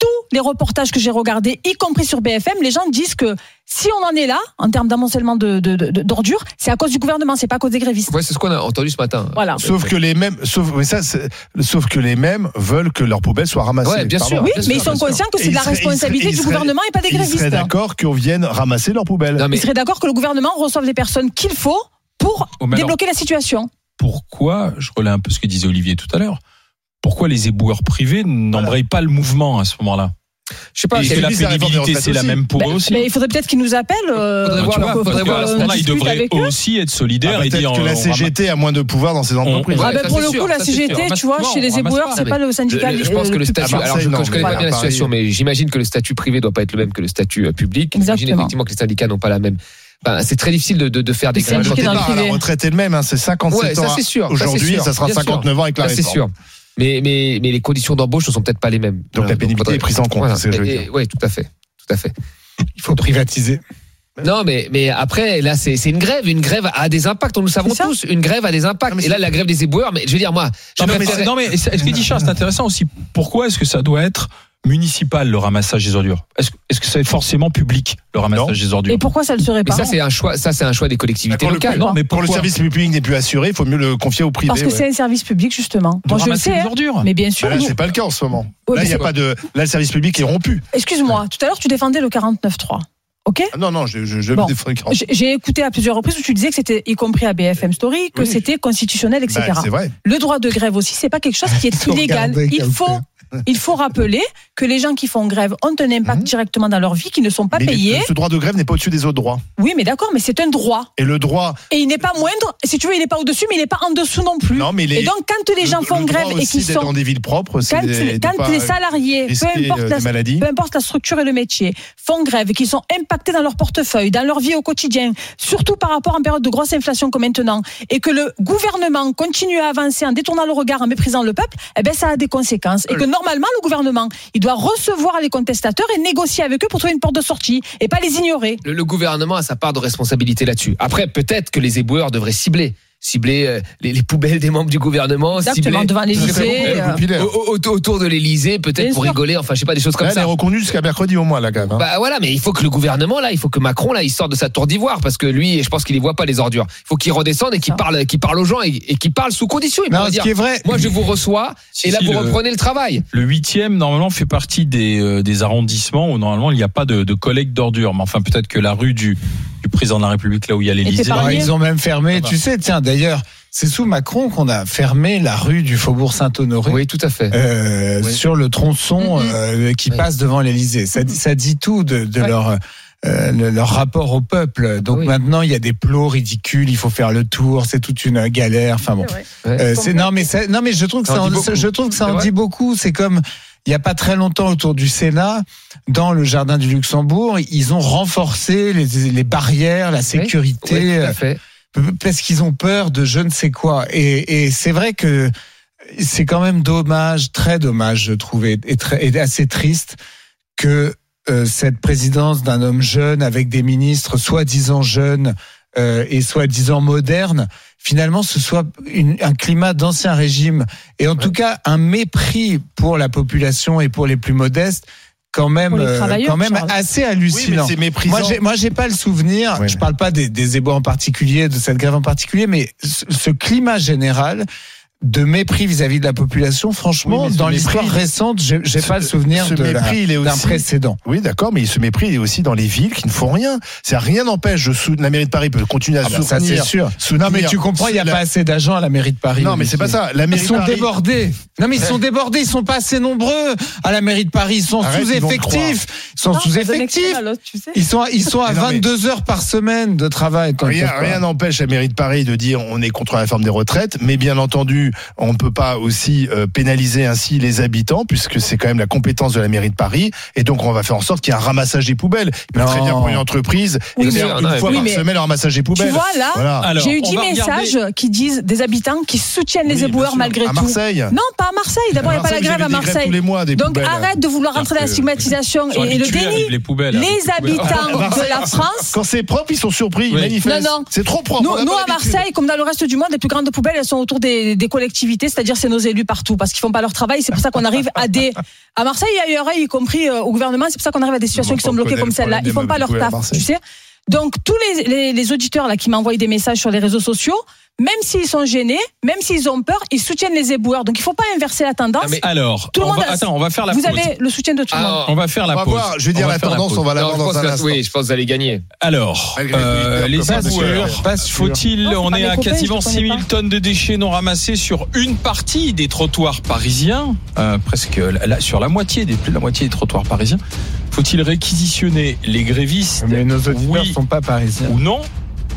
tous les reportages que j'ai regardés, y compris sur BFM, les gens disent que si on en est là, en termes d'amoncellement de, de, de- d'ordures, c'est à cause du gouvernement, c'est pas à cause des grévistes. Ouais, c'est ce qu'on a entendu ce matin. Voilà. Sauf que les mêmes, sauf, mais ça, sauf que les mêmes veulent que leurs poubelles soient ramassées. Ouais, bien Pardon. sûr. Oui, bien mais ils sont sûr. conscients que c'est de ils la ils responsabilité ils du gouvernement et pas des Ils grévistes. seraient d'accord qu'on vienne ramasser leurs poubelles. Non, mais- Ils seraient d'accord que le gouvernement reçoive les personnes qu'il faut pour Oh, alors- débloquer la situation. pourquoi, je relais un peu ce que disait Olivier tout à l'heure, pourquoi les éboueurs privés n'embrayent pas le mouvement à ce moment-là Je sais pas. Que la réforme pénibilité, c'est la même pour Ben, eux aussi. mais il faudrait peut-être qu'ils nous appellent. euh, moment-là, ils devraient aussi être solidaires Ah, et dire Peut-être que la on CGT a moins de pouvoir dans ces entreprises. Ah ça, pour c'est le sûr, coup, la c'est sûr. CGT, tu vois, chez les éboueurs, c'est pas le syndicat. Je pense que le euh, statut. à Alors, je, connais pas bien la situation, mais j'imagine que le statut privé doit pas être le même que le statut euh, public. J'imagine Exactement. effectivement que les syndicats n'ont pas la même. Ben, c'est très difficile de, de, de faire des grèves. À la retraite est le même, hein, c'est 57 Ouais, ça ans. c'est c'est Aujourd'hui, ça sera bien sûr. 59 ans avec la Ça, c'est réforme. sûr. Mais, mais, mais les conditions d'embauche ne sont peut-être pas les mêmes. Donc la pénibilité est prise en compte, dire. Oui, tout à fait. Tout à fait. Il faut privatiser. Non, mais, mais après, là, c'est c'est une grève. Une grève a des impacts. Nous le savons tous. Une grève a des impacts. Non, Et là, la grève des éboueurs, mais je veux dire, moi, je Non, mais, non, mais ce que dit Charles, c'est intéressant aussi. Pourquoi est-ce que ça doit être municipal le ramassage des ordures Est-ce est-ce que c'est forcément public le ramassage des ordures Et pourquoi ça le serait Mais pas ça, c'est un choix. Ça, c'est un choix des collectivités Pour le- locales. Non, mais Pour le service public n'est plus assuré, il faut mieux le confier au privé. Parce que ouais. c'est un service public, justement. de Moi, je le ramasser sais. les hein. ordures Mais bien sûr. Bah là, c'est pas le cas en ce moment. Ouais, là, il y a pas de. Là, le service public est rompu. Excuse-moi, tout à l'heure, tu défendais le 49.3. OK Ah non, non, je, je, je Bon. J'ai- écouté à plusieurs reprises où tu disais que c'était, y compris à BFM Story, que Oui. c'était constitutionnel, etc. Bah, c'est vrai. le droit de grève aussi, c'est pas quelque chose qui est illégal. Il faut. Il faut rappeler que les gens qui font grève ont un impact Mhm. directement dans leur vie, qui ne sont pas Mais payés. ce droit de grève n'est pas au-dessus des autres droits. Oui, mais d'accord, mais c'est un droit. Et le droit. Et il n'est pas moindre. Si tu veux, il n'est pas au-dessus, mais il n'est pas en dessous non plus. Non, mais les. Et donc, quand les le- gens le font grève et qu'ils sont dans des villes propres, c'est quand, des- quand pas les salariés, peu importe, euh, la, peu importe la structure et le métier, font grève et qu'ils sont impactés dans leur portefeuille, dans leur vie au quotidien, surtout par rapport à une période de grosse inflation comme maintenant, et que le gouvernement continue à avancer en détournant le regard, en méprisant le peuple, eh ben ça a des conséquences. Et que normalement, le gouvernement, il doit recevoir les contestateurs et négocier avec eux pour trouver une porte de sortie, et pas les ignorer. Le, le gouvernement a sa part de responsabilité là-dessus. Après, peut-être que les éboueurs devraient cibler. Cibler euh, les, les poubelles des membres du gouvernement, Exactement, cibler devant l'Élysée. Euh, autour de l'Élysée, peut-être pour sûr. rigoler, enfin, je sais pas, des choses comme Là, elle est ça. reconnue jusqu'à mercredi au moins, la gamme. hein. Bah voilà, mais il faut que le gouvernement là, il faut que Macron là, il sorte de sa tour d'ivoire parce que lui, je pense qu'il ne voit pas les ordures. Il faut qu'il redescende et qu'il Ça. parle, qu'il parle aux gens et, et qu'il parle sous condition. Il Non, ce dire, qui est vrai. moi je vous reçois Si, et là si, vous le- reprenez le travail. Le huitième, normalement, fait partie des, euh, des arrondissements où, normalement, il n'y a pas de, de collecte d'ordures. Mais enfin, peut-être que la rue du président de la République, là où il y a l'Élysée. Ah, ils ont même fermé. Ça va. Tu sais, tiens, d'ailleurs, c'est sous Macron qu'on a fermé la rue du Faubourg Saint-Honoré. Oui, tout à fait. euh, Oui. sur le tronçon Mhm. euh, qui Oui. passe devant l'Élysée. Ça, dit- ça dit tout de, leur euh, le- leur rapport au peuple. Donc Oui. maintenant, il y a des plots ridicules. Il faut faire le tour. C'est toute une galère. Enfin bon. Ouais. Euh, c'est non mais ça- non mais je trouve que Ça ça, en en, dit beaucoup. je trouve que ça en dit beaucoup. C'est comme il y a pas très longtemps autour du Sénat, dans le jardin du Luxembourg, ils ont renforcé les, les barrières, la sécurité. Oui, tout euh, à fait. parce qu'ils ont peur de je ne sais quoi. Et, et c'est vrai que c'est quand même dommage, très dommage, je trouve, et, et très, et assez triste que euh, cette présidence d'un homme jeune avec des ministres soi-disant jeunes euh, et soi-disant modernes, finalement, ce soit une- un climat d'ancien régime et en tout cas un mépris pour la population et pour les plus modestes quand même, euh, quand même Charles. assez Oui, mais hallucinant. c'est méprisant. Moi, j'ai, moi, j'ai pas le souvenir. Ouais. Je parle pas des, des éboueurs en particulier, de cette grève en particulier, mais ce, ce climat général de mépris vis-à-vis de la population, franchement, Oui, dans l'histoire récente, j'ai, pas le souvenir d'un précédent. Oui, d'accord, mais ce mépris il est aussi dans les villes qui ne font rien. C'est rien n'empêche de la mairie de Paris peut continuer à Ah bah, ça, c'est soutenir. sûr. soutenir- Non, mais tu comprends, il n'y a la- pas assez d'agents à la mairie de Paris. Non, mais c'est pas ça. La mairie Ils de sont Paris- débordés. Non, mais ils sont débordés. Ils sont pas assez nombreux à la mairie de Paris. Ils sont sous-effectifs. Ils sont sous-effectifs. tu sais. Ils sont, ils sont à Mais non, mais- 22 heures par semaine de travail. rien n'empêche la mairie de Paris de dire on est contre la réforme des retraites, mais bien entendu, on ne peut pas aussi euh, pénaliser ainsi les habitants, puisque c'est quand même la compétence de la mairie de Paris, et donc on va faire en sorte qu'il y ait un ramassage des poubelles. Il très bien pour une entreprise Oui, et mais- faire non, une fois oui, par mais- semaine le ramassage des Tu poubelles. vois là, Voilà. J'ai eu on 10 va regarder- messages qui disent des habitants qui soutiennent les Oui, éboueurs malgré à tout. Marseille. Non, pas à Marseille. D'abord, il n'y a pas la grève à Marseille. tous les mois, des Donc poubelles. arrête de vouloir rentrer dans la stigmatisation et, et le déni. les poubelles. Les habitants Marseille, de la France. Quand c'est propre, ils sont surpris, ils manifestent. Non, non. C'est trop propre. Nous, à. Marseille, comme dans le reste du monde, les plus grandes poubelles, elles sont autour des, des collectivités, c'est-à-dire c'est nos élus partout, parce qu'ils font pas leur travail. C'est pour ça qu'on arrive à des, à Marseille et ailleurs, y compris euh, au gouvernement, c'est pour ça qu'on arrive à des situations On qui sont bloquées comme celle-là. Ils font pas leur taf, tu sais. Donc tous les, les, les auditeurs là qui m'envoient des messages sur les réseaux sociaux, même s'ils sont gênés, même s'ils ont peur, ils soutiennent les éboueurs. Donc il faut pas inverser la tendance. Non, mais- Alors, Tout le on monde va, a- attends, on va faire la Vous pause. avez le soutien de tout le Ah, monde. On va faire On la va pause. voir, je vais dire On la tendance, on va la voir dans un instant. oui, je pense que vous allez gagner. Alors, euh, les éboueurs, sûr. faut-il, on est à quasiment je les connais 6000 pas. tonnes de déchets non ramassés sur une partie des trottoirs parisiens, euh, presque la- sur la moitié, des, plus de la moitié des trottoirs parisiens. Faut-il réquisitionner les grévistes? Mais nos auditeurs ne Oui. sont pas parisiens. ou non?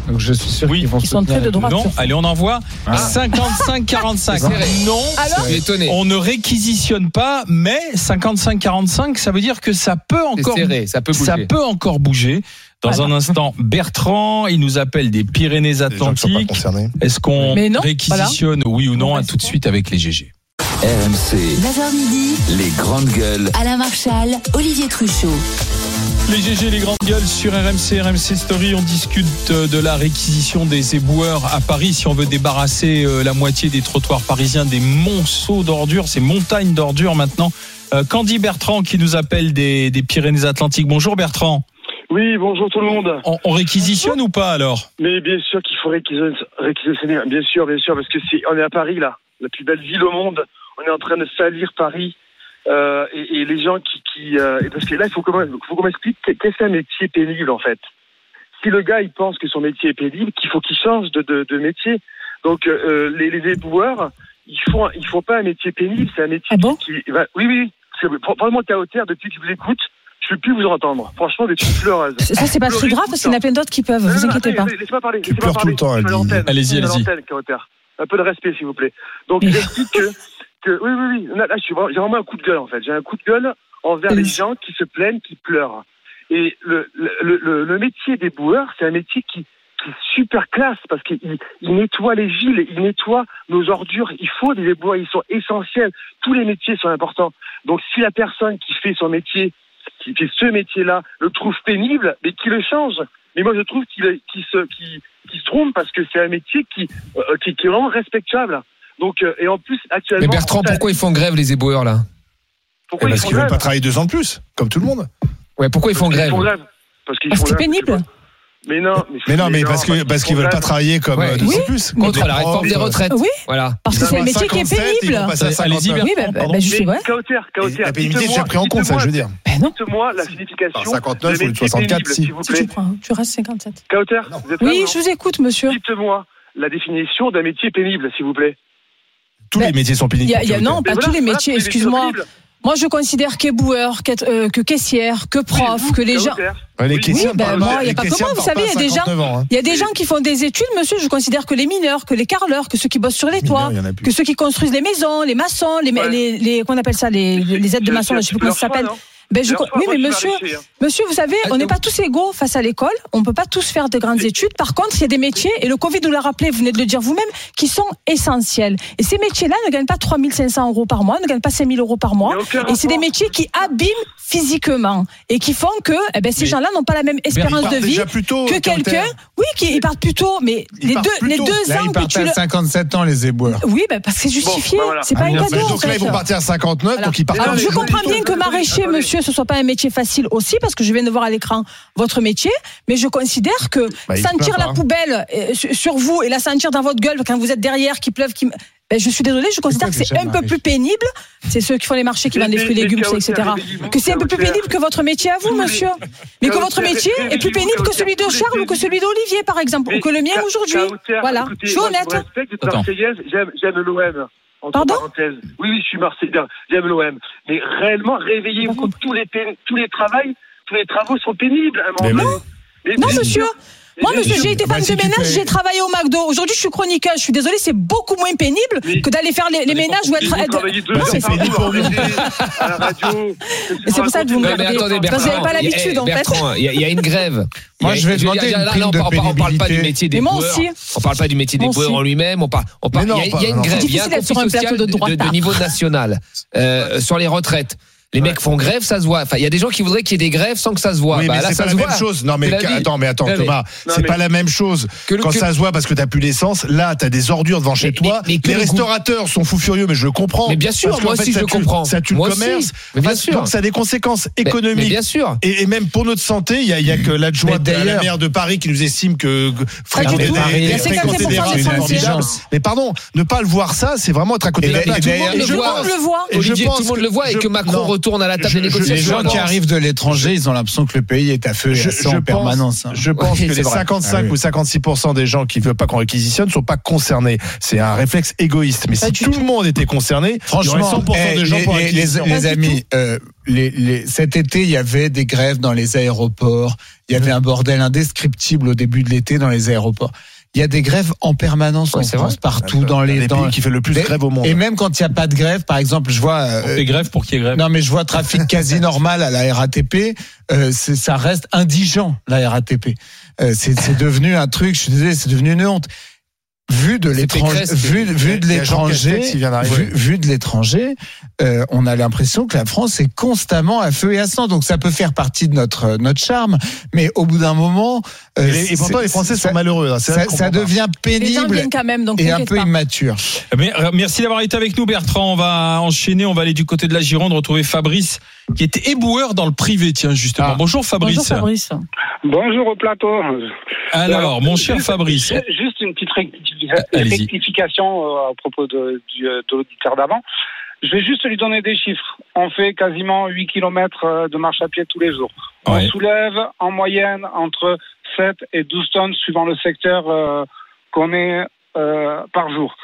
Donc je suis sûr Oui. qu'ils vont Ils sont très de droite. Non, allez, on envoie Ah. 55-45. C'est serré. Non, Alors Je suis étonné. on ne réquisitionne pas, mais 55-45, ça veut dire que ça peut encore serré, ça peut bouger. Ça peut encore bouger. Dans un instant, Bertrand, il nous appelle des Les gens qui sont pas Pyrénées-Atlantiques. concernés. Est-ce qu'on réquisitionne, oui ou non On À tout de suite avec les GG. RMC, 9h midi, les grandes gueules. Alain Marchal, Olivier Truchot. Les GG, les grandes gueules sur RMC, RMC Story. On discute euh, de la réquisition des éboueurs à Paris. Si on veut débarrasser euh, la moitié des trottoirs parisiens des monceaux d'ordures, ces montagnes d'ordures maintenant. Euh, Candy Bertrand qui nous appelle des, des Pyrénées-Atlantiques. Bonjour Bertrand. Oui, bonjour tout le monde. On, on réquisitionne ou pas alors? Mais bien sûr qu'il faut réquisitionner, réquisitionner, bien sûr, bien sûr, parce que c'est, on est à Paris là, la plus belle ville au monde. On est en train de salir Paris. Euh, et, et les gens qui, qui euh, et parce que là, il faut qu'on faut qu'on m'explique que- qu'est-ce qu'un métier pénible en fait. Si le gars il pense que son métier est pénible, qu'il faut qu'il change de, de, de métier. Donc euh, les, les éboueurs, ils font ils font pas un métier pénible, c'est un métier Ah bon? qui, va- oui oui. Probablement qu'à hauteur depuis que je vous écoute, je ne peux plus vous entendre. Franchement, des trucs pleureuses. Ça, c'est pas très grave parce qu'il y en a plein d'autres qui peuvent, Non, vous non, inquiétez attendez, pas. Laissez-moi parler. Tu laissez-moi pleures tout parler. le temps. Allez-y, allez-y. Un peu de respect, s'il vous plaît. Donc, j'explique que, que, oui, oui, oui. Là, j'ai vraiment un coup de gueule, en fait. J'ai un coup de gueule envers les gens qui se plaignent, qui pleurent. Et le, le, le, le métier des boueurs, c'est un métier qui, qui est super classe parce qu'il il nettoie les villes, il nettoie nos ordures. Il faut des éboueurs, ils sont essentiels. Tous les métiers sont importants. Donc, si la personne qui fait son métier, qui fait ce métier-là, le trouve pénible, mais qu'il le change. Mais moi, je trouve qu'il se, se trompe parce que c'est un métier qui, euh, qui, qui est vraiment respectable. Donc, euh, et en plus, actuellement. Mais Bertrand, pourquoi ils font grève les éboueurs là? Pourquoi Eh, Parce ils font qu'ils veulent grève pas travailler deux ans de plus, comme tout le monde. Ouais, pourquoi ils font Parce qu'ils grève Parce qu'ils Parce font que c'est grève, pénible. Mais non, mais, Mais non, mais parce que parce qu'ils veulent pas font grève. travailler comme Ouais. euh, deux Oui. ans de plus. Contre la réforme profs, des euh, retraites. Oui, Voilà. parce que ils c'est à métier qui est 57, ils vont pénible. Allez-y, 59. Bertrand. Oui, ouais. Kauter, Kauter, La pénibilité déjà pris en compte, ça, je veux dire. Non. Dites-moi la signification Par 59 de ou le métier 64, pénible, si. s'il vous plaît. tu restes 57. Kauter, vous êtes là, Oui, je vous écoute, monsieur. Dites-moi la définition d'un métier pénible, s'il vous plaît. Tous Ben, les métiers sont pénibles. y a, il y a- non, pas voilà, tous les métiers, excuse-moi. Moi, je considère qu'éboueur, qu'être- euh, que caissière, que prof, Oui, que les gens. Ouais, les Oui, ben, moi, pas- il y a pas que moi, vous savez, il y a des gens- 59 ans, hein. Il y a des gens qui font des études, monsieur. Je considère que les mineurs, que les carreleurs, que ceux qui bossent sur les toits, Mineurs, que ceux qui construisent les maisons, les maçons, les, Ouais. les, les, qu'on appelle ça, les, les aides de maçons, je sais plus comment ça s'appelle. Ben, je, oui, mais monsieur, hein. monsieur, vous savez, on n'est pas tous égaux face à l'école. On peut pas tous faire de grandes études. Par contre, il y a des métiers, et le Covid nous l'a rappelé, vous venez de le dire vous-même, qui sont essentiels. Et ces métiers-là ne gagnent pas 3500 euros par mois, ne gagnent pas 5000 euros par mois. Et c'est des métiers qui abîment physiquement et qui font que eh ben, ces gens-là n'ont pas la même espérance de vie que quelqu'un. Oui, qui ils partent plus tôt, mais Ils les deux, les deux Là, ans ils que partent tu à le. 57 ans, les éboueurs. Oui, ben, parce que c'est justifié. ben voilà. C'est pas Ah, un mais cadeau. Donc là, ils vont partir à 59, Voilà. donc ils partent. Alors, je comprends bien que maraîcher, monsieur, monsieur, ce soit pas un métier facile aussi, parce que je viens de voir à l'écran votre métier, mais je considère que Bah, sentir la pas. poubelle euh, sur- vous et la sentir dans votre gueule quand vous êtes derrière, qu'il pleuve, qui ben, je suis désolée, je considère que que c'est un peu plus pénible. C'est ceux qui font les marchés, qui vendent des fruits, légumes, etc. Que c'est un peu plus pénible que votre métier à vous, monsieur. Mais que votre métier est plus pénible que celui de Charles ou que celui d'Olivier, par exemple, ou que le mien aujourd'hui. Voilà, je suis honnête. J'aime l'OM. Entre Pardon parenthèses. Oui, oui, je suis marseillaise, j'aime l'OM. Mais réellement, réveillez-vous, tous les, tous les travaux, tous les travaux sont pénibles. à un moment Mais donné. Mais Non, bien monsieur. Moi, monsieur, j'ai été Bah, femme si de ménage, fais- j'ai travaillé au McDo. Aujourd'hui, je suis chroniqueuse. Je suis désolée, c'est beaucoup moins pénible que d'aller faire les, les ménages ou être. c'est pour ça que vous me regardez. attendez, Parce que vous n'avez pas l'habitude, en fait. Bertrand, il y, a- une grève. Moi, je vais demander une prime on, de parle- on parle pas du métier des Mais moi boueurs. aussi. On parle pas du métier des boueurs en lui-même. On parle, il y a, une grève, il y a un conflit plateau social de de, droite. de niveau national euh, sur les retraites. Les mecs font grève, ça se voit. Enfin, il y a des gens qui voudraient qu'il y ait des grèves sans que ça se voit. Oui, Bah, mais là, c'est ça pas se la voit. même chose. Non, mais attends, mais attends, Thomas, c'est mais- pas la même chose. Que le- Quand que- ça se voit parce que t'as plus d'essence, là, t'as des ordures devant chez Mais- toi. mais- mais que les le goût- restaurateurs sont fous furieux, mais je le comprends. Mais bien sûr, moi aussi, je tue- comprends. Ça tue Moi le aussi. commerce. Mais bien sûr. Donc, ça a des conséquences économiques. Mais bien sûr. Et, et même pour notre santé, il y a, il y a que l'adjointe Mais à la maire de Paris qui nous estime que que Pas du fréquenter tout. des- Paris, des- il y a fréquenter 50% des rats, des c'est Français. formidable. Mais pardon, ne pas le voir ça, c'est vraiment être à côté de la plaque. Tout le le monde le voit. Et je Olivier, pense tout le monde que- le voit et je- que Macron non. Retourne à la table Je- des je- Les gens qui arrivent de l'étranger, ils ont l'impression que le pays est à feu et Je, à sang je en pense, permanence. hein. je pense Oui, que c'est les vrai. 55 Ah oui. ou 56% des gens qui ne veulent pas qu'on réquisitionne ne sont pas concernés. C'est un réflexe égoïste. Mais si tout tout. le monde était concerné, il y aurait Franchement, 100% eh, des gens les, pour les- les- amis, euh, les- les- cet été, il y avait des grèves dans les aéroports. Il y avait un bordel indescriptible au début de l'été dans les aéroports. Il y a des grèves en permanence Ouais, en France, vrai. partout dans les. les dans- pays qui fait le plus de grève au monde. Et même quand il n'y a pas de grève, par exemple, je vois. euh, On fait grève pour qu'il y ait grève. non, mais je vois trafic quasi normal à la RATP. euh, ça reste indigent, la RATP. Euh, c'est c'est devenu un truc, je suis désolé, c'est devenu une honte. Vu de l'étranger, vu, vu de l'étranger, vu, vu de l'étranger, euh, on a l'impression que la France est constamment à feu et à sang. Donc ça peut faire partie de notre notre charme, mais au bout d'un moment, euh, Et, les- et pourtant, les Français ça- sont malheureux. hein. C'est Ça, ça devient Les gens pénible viennent quand même, donc et un peu pas. immature. Mais, euh, merci d'avoir été avec nous, Bertrand. On va enchaîner. On va aller du côté de la Gironde retrouver Fabrice, qui était éboueur dans le privé. Tiens, justement. Ah. Bonjour, Fabrice. Bonjour Fabrice. Bonjour au plateau. Alors, mon cher juste- Fabrice. ju- Juste une petite rectification euh, à propos de, du, euh, de l'auditeur d'avant. Je vais juste lui donner des chiffres. On fait quasiment 8 km de marche à pied tous les jours. Ouais. On soulève en moyenne entre 7 et 12 tonnes suivant le secteur euh, qu'on est euh, par jour.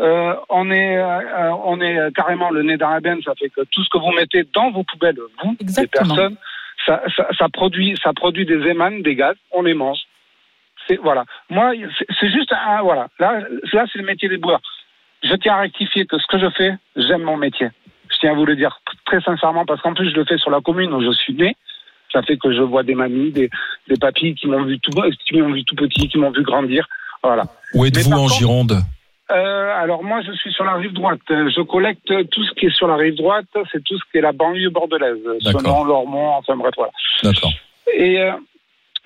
Euh, on est euh, on est carrément le nez dans la benne, ça fait que tout ce que vous mettez dans vos poubelles, vous, Exactement. les personnes, ça, ça, ça produit ça produit des émanes, des gaz, on les mange. C'est voilà. Moi, c'est- juste un voilà. Là, là, c'est le métier des boueurs. Je tiens à rectifier que ce que je fais, j'aime mon métier. Je tiens à vous le dire très sincèrement parce qu'en plus je le fais sur la commune où je suis né. Ça fait que je vois des mamies, des, des papis qui m'ont vu tout qui m'ont vu tout petit, qui m'ont vu grandir. Voilà. Où êtes-vous en contre- Gironde? Euh, alors moi, je suis sur la rive droite. Euh, Je collecte tout ce qui est sur la rive droite. C'est tout ce qui est la banlieue bordelaise. D'accord. Selon Lormont, enfin bref, voilà. D'accord. Et euh,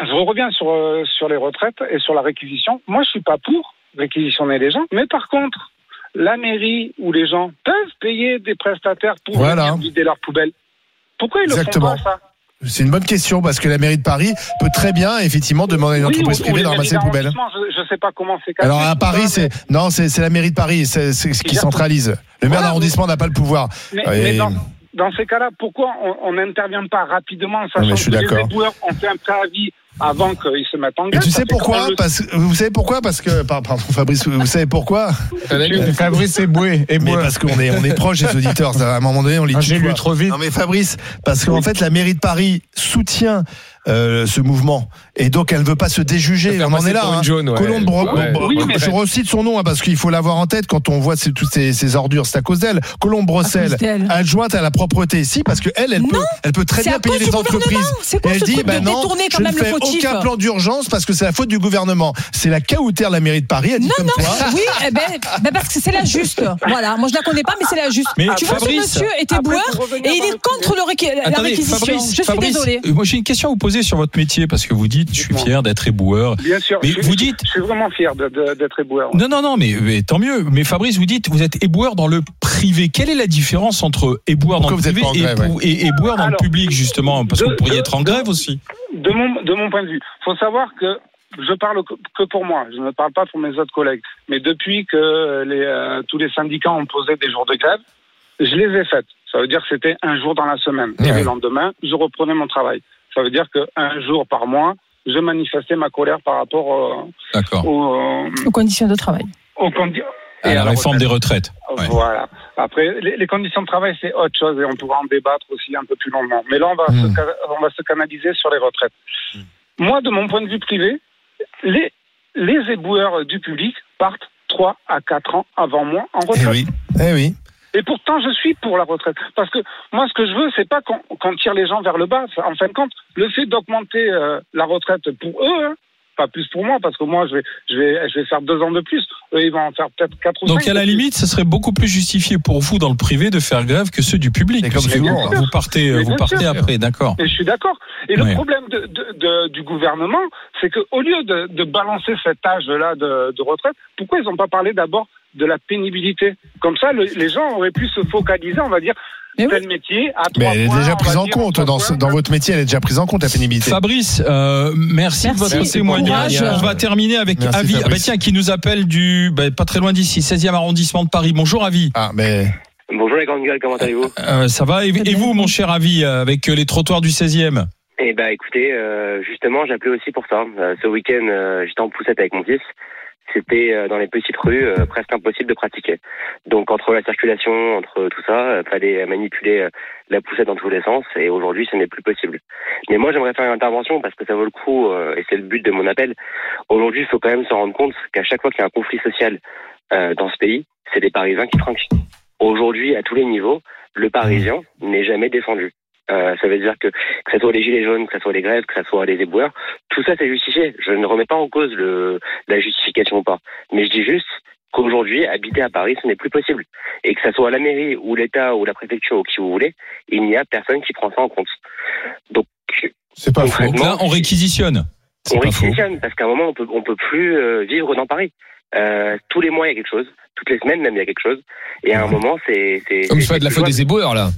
je reviens sur, euh, sur les retraites et sur la réquisition. Moi, je suis pas pour réquisitionner les gens, mais par contre, la mairie ou les gens peuvent payer des prestataires pour Voilà. vider leurs poubelles. Pourquoi ils Exactement. le font pas ça? C'est une bonne question parce que la mairie de Paris peut très bien, effectivement, demander à une entreprise privée de ramasser les poubelles. Je, je sais pas comment c'est. Alors à Paris, c'est non, c'est la mairie de Paris, c'est ce qui centralise. Le maire d'arrondissement n'a pas le pouvoir. Mais, Et- mais dans, dans ces cas-là, pourquoi on- on n'intervient pas rapidement, en sachant mais je suis que les éboueurs ont fait un préavis avant qu'ils se mettent en Et grève tu sais pourquoi le- Parce que vous savez pourquoi Parce que pardon Fabrice, vous savez pourquoi Fabrice Eboué. Mais Eboué. parce qu'on est on est proche des auditeurs. À un moment donné, on les Ah, J'ai lu trop vite. Non mais Fabrice, parce qu'en fait la mairie de Paris soutient euh, ce mouvement et donc elle ne veut pas se déjuger. On en est là. hein. jaune, ouais. Colombe Bro- Ouais. Bro- Oui, mais- je recite son nom hein, parce qu'il faut l'avoir en tête quand on voit ces- toutes ces, ces ordures. C'est à cause d'elle. Colombe Brossel, adjointe à la propreté ici, parce que elle, elle Non, peut, elle peut très c'est bien payer les entreprises. quoi elle ce dit, bah non, détourner quand je ne fais aucun plan d'urgence parce que c'est la faute du gouvernement. C'est la caoutère de la mairie de Paris. Elle dit Non, comme non, quoi. oui, eh ben, ben parce que c'est la juste. Voilà, moi je la connais pas, mais c'est la juste. Mais tu vois, ce monsieur était boueur et il est contre la réquisition. Je suis désolée. euh, moi j'ai une question à vous poser sur votre métier parce que vous dites je suis fier d'être éboueur. Bien sûr. Mais je, suis- vous dites- Je suis vraiment fier d'être éboueur. Non, non, non, mais, mais tant mieux. Mais Fabrice, vous dites, vous êtes éboueur dans le privé. Quelle est la différence entre éboueur dans le privé et, éboueur dans Alors, le public, justement? Parce que vous pourriez de- être en de- grève aussi. De mon, de mon point de vue, faut savoir que je parle que pour moi, je ne parle pas pour mes autres collègues. Mais depuis que les, euh, tous les syndicats ont posé des jours de grève, je les ai faites. Ça veut dire que c'était un jour dans la semaine. Et le lendemain, je reprenais mon travail. Ça veut dire qu'un jour par mois, je manifestais ma colère par rapport euh, euh, Aux conditions de travail. condi- À et la à la réforme des retraites. Ouais. Voilà. Après, les, les conditions de travail, c'est autre chose et on pourra en débattre aussi un peu plus longuement. Mais là, on va, Hmm. se, ca- on va se canaliser sur les retraites. Moi, de mon point de vue privé, les, les éboueurs du public partent 3 à 4 ans avant moi en Eh retraite. oui. Eh oui. Et pourtant, je suis pour la retraite. Parce que moi, ce que je veux, c'est pas qu'on qu'on tire les gens vers le bas. En fin de compte, le fait d'augmenter euh, la retraite pour eux, hein, pas plus pour moi, parce que moi, je vais, je vais, je vais faire deux ans de plus. Eux, ils vont en faire peut-être quatre ou Donc cinq à la limite, ce serait beaucoup plus justifié pour vous dans le privé de faire grève que ceux du public. Comme souvent, vous, vous partez, Mais vous partez sûr. après, d'accord. Et je suis d'accord. Et Ouais. le problème de, de- de- du gouvernement, c'est qu'au lieu de, de balancer cet âge-là de, de retraite, pourquoi ils n'ont pas parlé d'abord de la pénibilité? Comme ça, le- les gens auraient pu se focaliser, on va dire, Mais oui. tel métier à Mais elle est points, déjà prise en compte dans, ce- dans votre métier. Elle est déjà prise en compte la pénibilité. Fabrice, euh, merci, de Merci. votre témoignage. On va terminer avec Merci, Avi, ah bah tiens, qui nous appelle du bah, pas très loin d'ici, 16e arrondissement de Paris. Bonjour Avi. Ah, mais Bonjour les grandes gueules, comment allez-vous Euh, ça va et, vous, mon cher Avi, euh, avec euh, les trottoirs du 16e Eh ben écoutez, euh, justement j'appelais aussi pour ça. Euh, ce week-end euh, j'étais en poussette avec mon fils. C'était euh, dans les petites rues euh, presque impossible de pratiquer. Donc entre la circulation, entre tout ça, euh, fallait manipuler euh, la poussette dans tous les sens et aujourd'hui ce n'est plus possible. Mais moi j'aimerais faire une intervention parce que ça vaut le coup euh, et c'est le but de mon appel. Aujourd'hui il faut quand même se rendre compte qu'à chaque fois qu'il y a un conflit social euh, dans ce pays, c'est les Parisiens qui trinquent. Aujourd'hui à tous les niveaux, le Parisien n'est jamais défendu. Euh, ça veut dire que que ce soit les gilets jaunes, que ce soit les grèves, que ce soit les éboueurs, tout ça c'est justifié. Je ne remets pas en cause le, la justification ou pas. Mais je dis juste qu'aujourd'hui, habiter à Paris, ce n'est plus possible. Et que ce soit la mairie ou l'État ou la préfecture ou qui vous voulez, il n'y a personne qui prend ça en compte. Donc, c'est pas faux. Là, on réquisitionne. On faux. réquisitionne parce qu'à un moment, on peut, on peut plus euh, vivre dans Paris. Euh, tous les mois, il y a quelque chose. Toutes les semaines, même, il y a quelque chose. Et à un moment, c'est. c'est Comme fais de la faute des éboueurs là.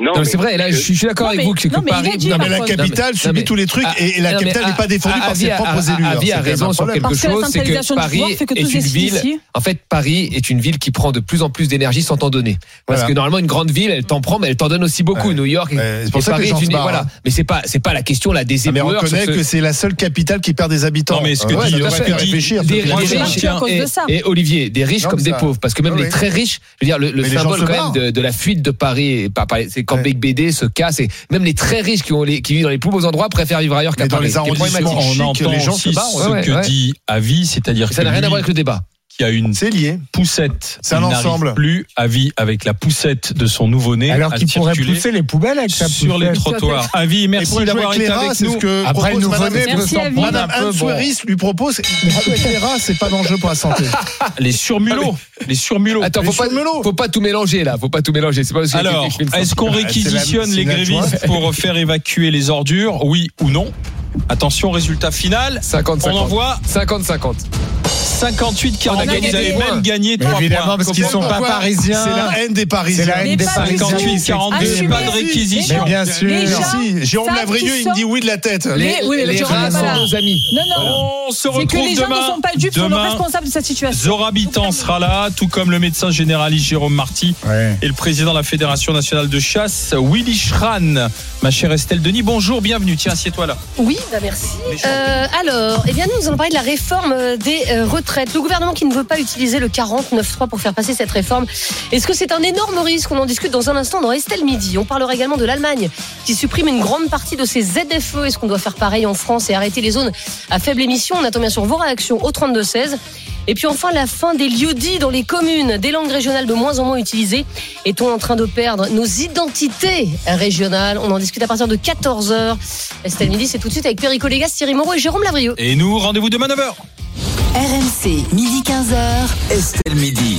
Non, Non, mais mais c'est vrai, là, je suis, je suis d'accord avec vous que, que non, a Paris. dit, Non, par mais la capitale Non, subit mais- tous les trucs et, et la capitale n'est pas défendue par ses propres élus. Avi a même raison sur quelque que chose, c'est que Paris que est une ville. En fait, Paris est une ville qui prend de plus en plus d'énergie sans t'en donner. Parce Voilà. que normalement, une grande ville, elle t'en prend, mais elle t'en donne aussi beaucoup. Ouais. New York, c'est pour et ça que Paris est une voilà. hein. Mais c'est pas, c'est pas la question là des Ah, mais on reconnaît que c'est la seule capitale qui perd des habitants. Non, mais ce que dit- que réfléchir. des, riches, réfléchir. à cause et, de ça. et Olivier, des riches comme des pauvres, parce que même Oui, les très riches, je veux dire, le, symbole quand même de la fuite de Paris, Bec BD se casse, et même les très riches qui, ont les, qui vivent dans les plus beaux endroits préfèrent vivre ailleurs qu'à Mais dans Paris. les arrondissements. On entend les gens aussi se barrent, ce ouais, que ouais. dit Avi, c'est-à-dire Ça n'a rien à voir avec le débat. Qui a une C'est lié. poussette, C'est un ensemble. plus Avi avec la poussette de son nouveau-né Alors à qu'il pourrait pousser les poubelles avec sa sur les poussette. trottoirs. Avi, merci d'avoir été avec nous. ce que Après, nous Madame- à. Anne. Souris lui propose Éclaira, c'est pas dangereux pour la santé. Les surmulots, les surmulots. Attends, Les faut pas, faut pas tout mélanger là, faut pas tout mélanger. C'est pas Alors, est-ce qu'on la- réquisitionne les grévistes pour faire évacuer les ordures Oui ou non Attention, résultat final. 50 On 50. envoie 50 50. 58 40. On a gagné Vous avez même gagné Mais 3 évidemment, points. parce qu'ils sont pas parisiens. C'est la haine des Parisiens. C'est la haine des pas Parisiens. 58 42, Assumez. pas de réquisition. Bien sûr. Jérôme Lavrieux, il me dit oui de la tête. Les- oui, mais les sont nos amis. Non, non. On se C'est que retrouve les gens demain. ne sont pas dupes, sont le Demain, responsable de cette situation. Zora Bitan sera là, tout comme le médecin généraliste Jérôme Marty et le président de la Fédération nationale de chasse, Willy Schran. Ma chère Estelle Denis, bonjour, bienvenue. Tiens, assieds-toi là. Oui, bah merci. Euh, alors, eh bien, nous allons parler de la réforme euh, des euh, Le gouvernement qui ne veut pas utiliser le 49.3 pour faire passer cette réforme. Est-ce que c'est un énorme risque? On en discute dans un instant dans Estelle Midi. On parlera également de l'Allemagne qui supprime une grande partie de ses ZFE. Est-ce qu'on doit faire pareil en France et arrêter les zones à faible émission? On attend bien sûr vos réactions au 32-16. Et puis enfin, la fin des lieux-dits dans les communes, des langues régionales de moins en moins utilisées. Est-on en train de perdre nos identités régionales? On en discute à partir de 14h. Estelle Midi, c'est tout de suite avec Perico Légas, Thierry Moreau et Jérôme Lavrieux. Et nous, rendez-vous demain 9h. RMC, midi 15h. Estelle Midi.